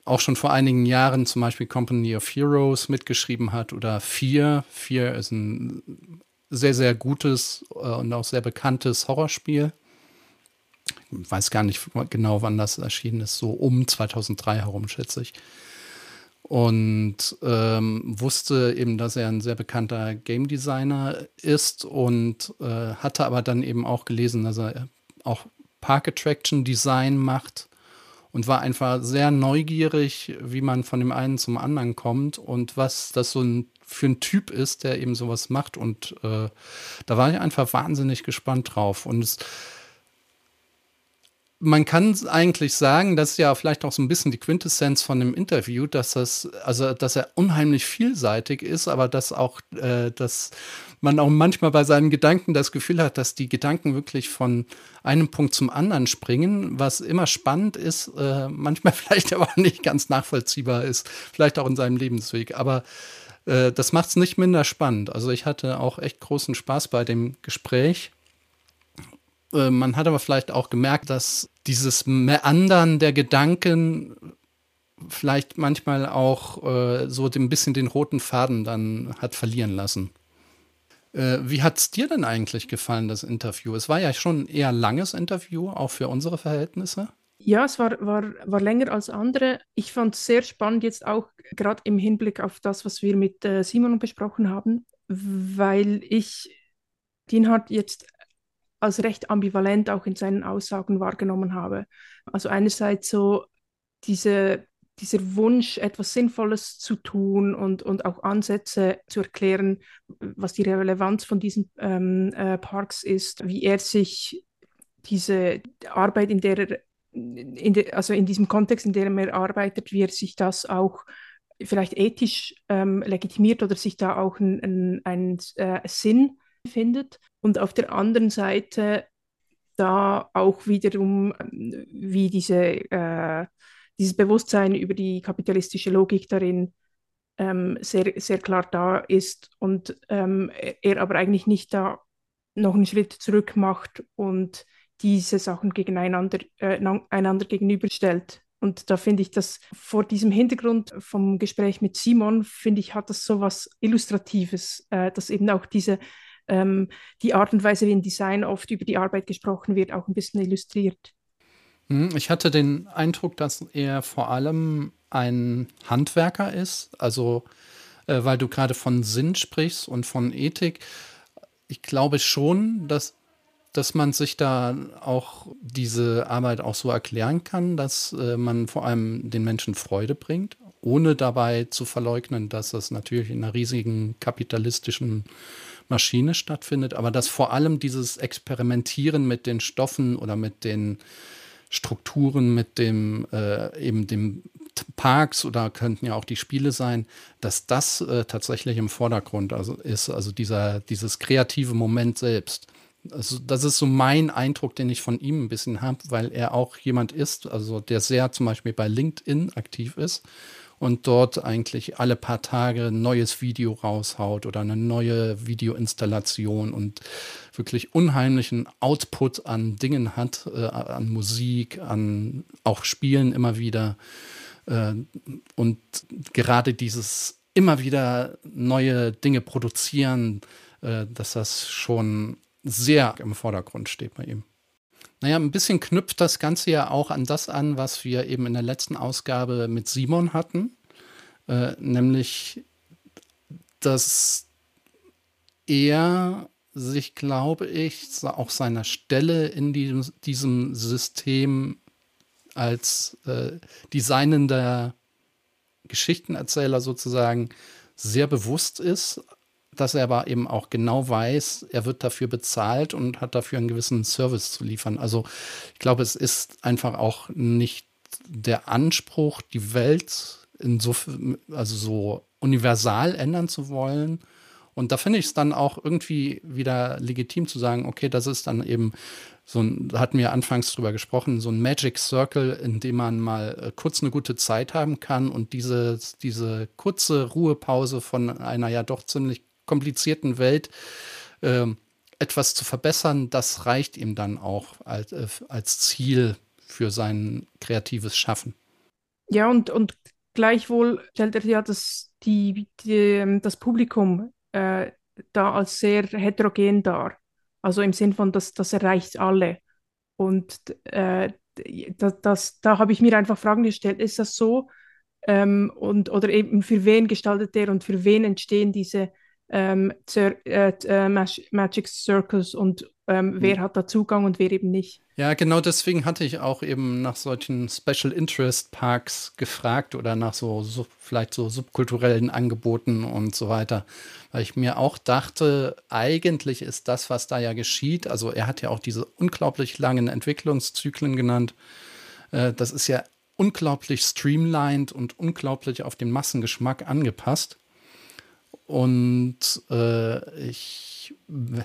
auch schon vor einigen Jahren zum Beispiel Company of Heroes mitgeschrieben hat oder Fear. Fear ist ein sehr, sehr gutes äh, und auch sehr bekanntes Horrorspiel. Ich weiß gar nicht genau, wann das erschienen ist, so um 2003 herum, schätze ich. Und ähm, wusste eben, dass er ein sehr bekannter Game Designer ist und äh, hatte aber dann eben auch gelesen, dass er auch Park Attraction Design macht und war einfach sehr neugierig, wie man von dem einen zum anderen kommt und was das so ein, für ein Typ ist, der eben sowas macht. Und äh, da war ich einfach wahnsinnig gespannt drauf. Und es, man kann eigentlich sagen, das ist ja vielleicht auch so ein bisschen die Quintessenz von dem Interview, dass das, also dass er unheimlich vielseitig ist, aber dass auch, äh, dass man auch manchmal bei seinen Gedanken das Gefühl hat, dass die Gedanken wirklich von einem Punkt zum anderen springen, was immer spannend ist, äh, manchmal vielleicht aber nicht ganz nachvollziehbar ist, vielleicht auch in seinem Lebensweg. Aber äh, das macht es nicht minder spannend. Also ich hatte auch echt großen Spaß bei dem Gespräch. Äh, man hat aber vielleicht auch gemerkt, dass dieses Meandern der Gedanken vielleicht manchmal auch äh, so ein bisschen den roten Faden dann hat verlieren lassen. Äh, wie hat es dir denn eigentlich gefallen, das Interview? Es war ja schon ein eher langes Interview, auch für unsere Verhältnisse. Ja, es war, war, war länger als andere. Ich fand es sehr spannend, jetzt auch gerade im Hinblick auf das, was wir mit äh, Simon besprochen haben, weil ich den hat jetzt als recht ambivalent auch in seinen Aussagen wahrgenommen habe. Also einerseits so diese dieser Wunsch, etwas Sinnvolles zu tun und, und auch Ansätze zu erklären, was die Relevanz von diesen ähm, äh, Parks ist, wie er sich diese Arbeit, in der er, in de, also in diesem Kontext, in dem er arbeitet, wie er sich das auch vielleicht ethisch ähm, legitimiert oder sich da auch ein, ein, äh, Sinn findet. Und auf der anderen Seite da auch wiederum, wie diese äh, dieses Bewusstsein über die kapitalistische Logik darin ähm, sehr, sehr klar da ist und ähm, er aber eigentlich nicht da noch einen Schritt zurück macht und diese Sachen gegeneinander äh, einander gegenüberstellt. Und da finde ich das vor diesem Hintergrund vom Gespräch mit Simon, finde ich, hat das so was Illustratives, äh, dass eben auch diese, ähm, die Art und Weise, wie im Design oft über die Arbeit gesprochen wird, auch ein bisschen illustriert. Hm, ich hatte den Eindruck, dass er vor allem ein Handwerker ist, also äh, weil du gerade von Sinn sprichst und von Ethik. Ich glaube schon, dass, dass man sich da auch diese Arbeit auch so erklären kann, dass äh, man vor allem den Menschen Freude bringt, ohne dabei zu verleugnen, dass das natürlich in einer riesigen kapitalistischen Maschine stattfindet, aber dass vor allem dieses Experimentieren mit den Stoffen oder mit den Strukturen mit dem äh, eben dem Parks oder könnten ja auch die Spiele sein, dass das äh, tatsächlich im Vordergrund also ist, also dieser, dieses kreative Moment selbst. Also das ist so mein Eindruck, den ich von ihm ein bisschen habe, weil er auch jemand ist, also der sehr zum Beispiel bei LinkedIn aktiv ist und dort eigentlich alle paar Tage ein neues Video raushaut oder eine neue Videoinstallation und wirklich unheimlichen Output an Dingen hat, äh, an Musik, an auch Spielen immer wieder. Äh, und gerade dieses immer wieder neue Dinge produzieren, äh, dass das schon sehr im Vordergrund steht bei ihm. Naja, ein bisschen knüpft das Ganze ja auch an das an, was wir eben in der letzten Ausgabe mit Simon hatten, äh, nämlich, dass er sich, glaube ich, auch seiner Stelle in diesem, diesem System als äh, designender Geschichtenerzähler sozusagen sehr bewusst ist, dass er aber eben auch genau weiß, er wird dafür bezahlt und hat dafür einen gewissen Service zu liefern. Also ich glaube, es ist einfach auch nicht der Anspruch, die Welt in so, also so universal ändern zu wollen Und da finde ich es dann auch irgendwie wieder legitim zu sagen, okay, das ist dann eben so ein, da hatten wir anfangs drüber gesprochen, so ein Magic Circle, in dem man mal äh, kurz eine gute Zeit haben kann und diese, diese kurze Ruhepause von einer ja doch ziemlich komplizierten Welt äh, etwas zu verbessern, das reicht ihm dann auch als, äh, als Ziel für sein kreatives Schaffen. Ja, und, und gleichwohl stellt er ja das, die, die, ähm, das Publikum äh, da als sehr heterogen dar. Also im Sinn von, das, das erreicht alle. Und äh, das, das, da habe ich mir einfach Fragen gestellt, ist das so? Ähm, und, oder eben für wen gestaltet der und für wen entstehen diese ähm, äh, äh, Magic Circles und ähm, mhm. wer hat da Zugang und wer eben nicht. Ja, genau deswegen hatte ich auch eben nach solchen Special Interest Parks gefragt oder nach so, so vielleicht so subkulturellen Angeboten und so weiter, weil ich mir auch dachte, eigentlich ist das, was da ja geschieht, also er hat ja auch diese unglaublich langen Entwicklungszyklen genannt, äh, das ist ja unglaublich streamlined und unglaublich auf den Massengeschmack angepasst. Und äh, ich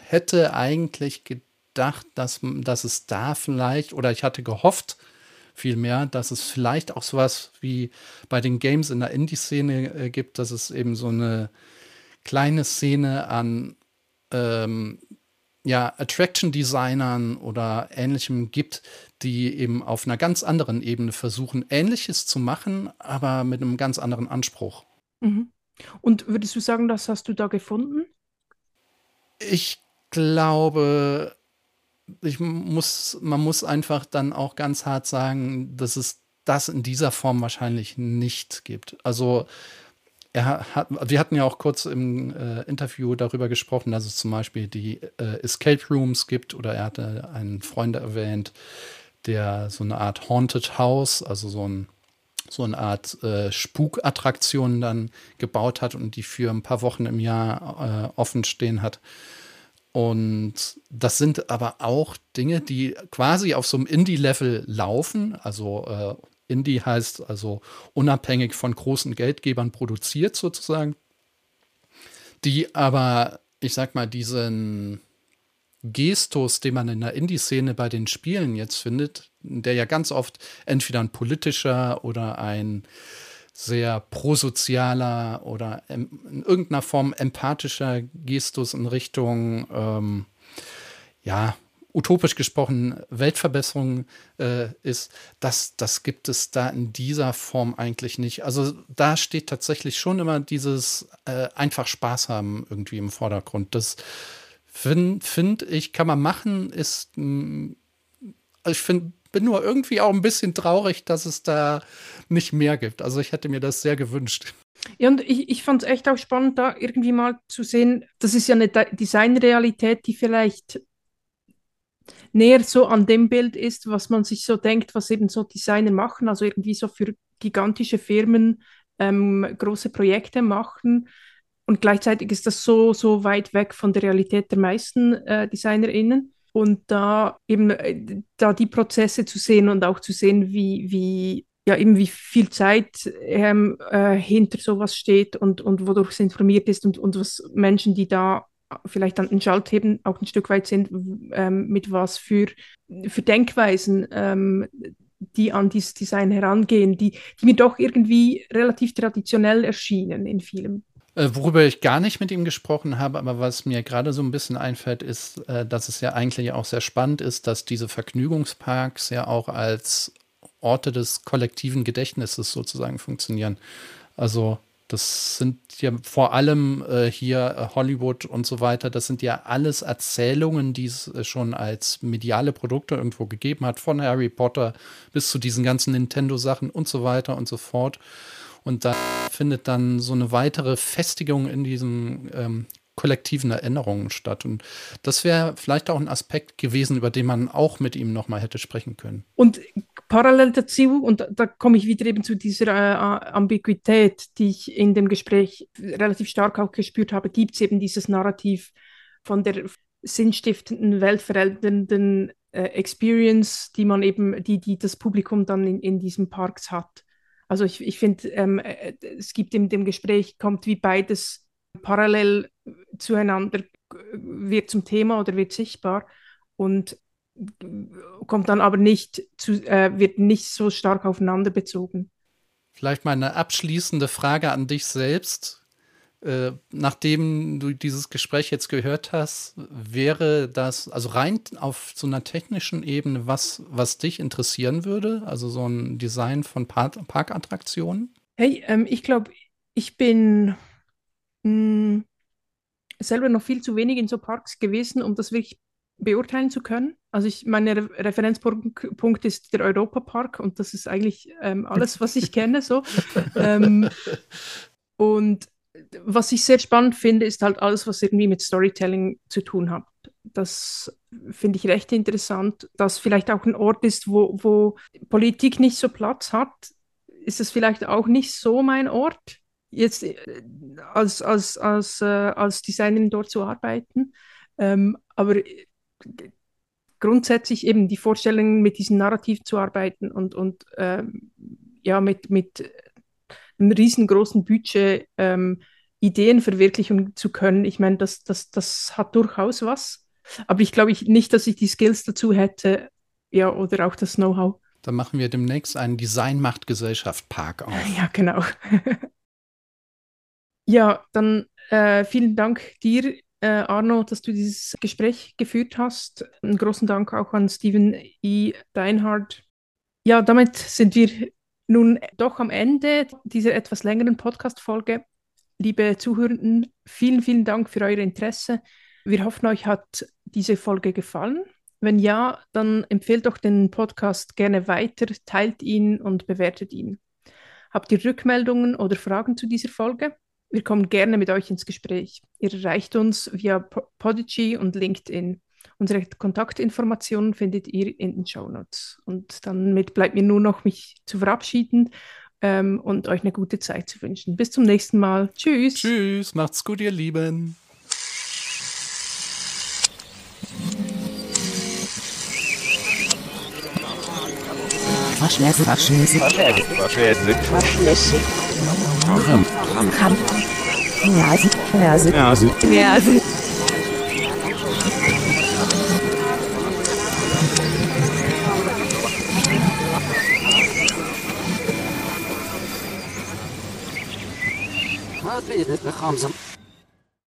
hätte eigentlich gedacht, dass, dass es da vielleicht, oder ich hatte gehofft, vielmehr, dass es vielleicht auch sowas wie bei den Games in der Indie-Szene äh, gibt, dass es eben so eine kleine Szene an ähm, ja, Attraction-Designern oder ähnlichem gibt, die eben auf einer ganz anderen Ebene versuchen, Ähnliches zu machen, aber mit einem ganz anderen Anspruch. Mhm. Und würdest du sagen, das hast du da gefunden? Ich glaube, ich muss, man muss einfach dann auch ganz hart sagen, dass es das in dieser Form wahrscheinlich nicht gibt. Also er hat, wir hatten ja auch kurz im äh, Interview darüber gesprochen, dass es zum Beispiel die äh, Escape Rooms gibt oder er hatte einen Freund erwähnt, der so eine Art Haunted House, also so ein so eine Art äh, Spukattraktion dann gebaut hat und die für ein paar Wochen im Jahr äh, offen stehen hat. Und das sind aber auch Dinge, die quasi auf so einem Indie-Level laufen. Also äh, Indie heißt also unabhängig von großen Geldgebern produziert sozusagen. Die aber, ich sag mal, diesen Gestus, den man in der Indie-Szene bei den Spielen jetzt findet, der ja ganz oft entweder ein politischer oder ein sehr prosozialer oder in irgendeiner Form empathischer Gestus in Richtung, ähm, ja, utopisch gesprochen, Weltverbesserung äh, ist, das, das gibt es da in dieser Form eigentlich nicht. Also da steht tatsächlich schon immer dieses äh, einfach Spaß haben irgendwie im Vordergrund. Das finde find ich, kann man machen, ist, mm, also ich finde, bin nur irgendwie auch ein bisschen traurig, dass es da nicht mehr gibt. Also ich hätte mir das sehr gewünscht. Ja, und ich, ich fand es echt auch spannend, da irgendwie mal zu sehen, das ist ja eine Designrealität, die vielleicht näher so an dem Bild ist, was man sich so denkt, was eben so Designer machen, also irgendwie so für gigantische Firmen ähm, große Projekte machen. Und gleichzeitig ist das so, so weit weg von der Realität der meisten äh, DesignerInnen. Und da eben äh, da die Prozesse zu sehen und auch zu sehen, wie, wie ja eben wie viel Zeit ähm, äh, hinter sowas steht und, und wodurch es informiert ist und, und was Menschen, die da vielleicht an den Schaltheben auch ein Stück weit sind, ähm, mit was für, für Denkweisen ähm, die an dieses Design herangehen, die, die mir doch irgendwie relativ traditionell erschienen in vielem. Äh, worüber ich gar nicht mit ihm gesprochen habe, aber was mir gerade so ein bisschen einfällt, ist, äh, dass es ja eigentlich auch sehr spannend ist, dass diese Vergnügungsparks ja auch als Orte des kollektiven Gedächtnisses sozusagen funktionieren. Also das sind ja vor allem äh, hier Hollywood und so weiter, das sind ja alles Erzählungen, die es schon als mediale Produkte irgendwo gegeben hat, von Harry Potter bis zu diesen ganzen Nintendo-Sachen und so weiter und so fort. Und da findet dann so eine weitere Festigung in diesen ähm, kollektiven Erinnerungen statt. Und das wäre vielleicht auch ein Aspekt gewesen, über den man auch mit ihm nochmal hätte sprechen können. Und parallel dazu, und da komme ich wieder eben zu dieser äh, Ambiguität, die ich in dem Gespräch relativ stark auch gespürt habe, gibt es eben dieses Narrativ von der sinnstiftenden, weltverändernden äh, Experience, die man eben, die, die das Publikum dann in, in diesen Parks hat. Also ich, ich finde, ähm, äh, es gibt in dem Gespräch, kommt wie beides parallel zueinander äh, wird zum Thema oder wird sichtbar und kommt dann aber nicht zu, äh, wird nicht so stark aufeinander bezogen. Vielleicht mal eine abschließende Frage an dich selbst. Äh, nachdem du dieses Gespräch jetzt gehört hast, wäre das, also rein auf so einer technischen Ebene, was, was dich interessieren würde? Also so ein Design von Park Parkattraktionen? Hey, ähm, ich glaube, ich bin mh, hm, selber noch viel zu wenig in so Parks gewesen, um das wirklich beurteilen zu können. Also ich, meine Re Referenzpunkt ist der Europapark und das ist eigentlich ähm, alles, was ich kenne. So. ähm, und was ich sehr spannend finde, ist halt alles, was irgendwie mit Storytelling zu tun hat. Das finde ich recht interessant, dass vielleicht auch ein Ort ist, wo, wo Politik nicht so Platz hat. Ist es vielleicht auch nicht so mein Ort, jetzt äh, als, als, als, äh, als Designerin dort zu arbeiten. Ähm, aber äh, grundsätzlich eben die Vorstellung, mit diesem Narrativ zu arbeiten und, und ähm, ja, mit, mit einem riesengroßen Budget ähm, Ideen verwirklichen zu können. Ich meine, das, das, das hat durchaus was. Aber ich glaube ich nicht, dass ich die Skills dazu hätte, ja, oder auch das Know-how. Dann machen wir demnächst einen Design-Macht-Gesellschaft Park auf. Ja, genau. ja, dann äh, vielen Dank dir, äh, Arno, dass du dieses Gespräch geführt hast. Einen großen Dank auch an Stephen E. Deinhardt. Ja, damit sind wir nun doch am Ende dieser etwas längeren Podcast-Folge. Liebe Zuhörenden, vielen, vielen Dank für euer Interesse. Wir hoffen, euch hat diese Folge gefallen. Wenn ja, dann empfehlt doch den Podcast gerne weiter, teilt ihn und bewertet ihn. Habt ihr Rückmeldungen oder Fragen zu dieser Folge? Wir kommen gerne mit euch ins Gespräch. Ihr erreicht uns via Podigy und LinkedIn. Unsere Kontaktinformationen findet ihr in den Show Notes. Und damit bleibt mir nur noch, mich zu verabschieden ähm, und euch eine gute Zeit zu wünschen. Bis zum nächsten Mal. Tschüss. Tschüss, macht's gut, ihr Lieben. Verschlässe, verschlässe. Verschlässe. Verschlässe. Verschlässe. Kram. Kram. Kram. Nase. Nase. Nase. Nase. Хамзам.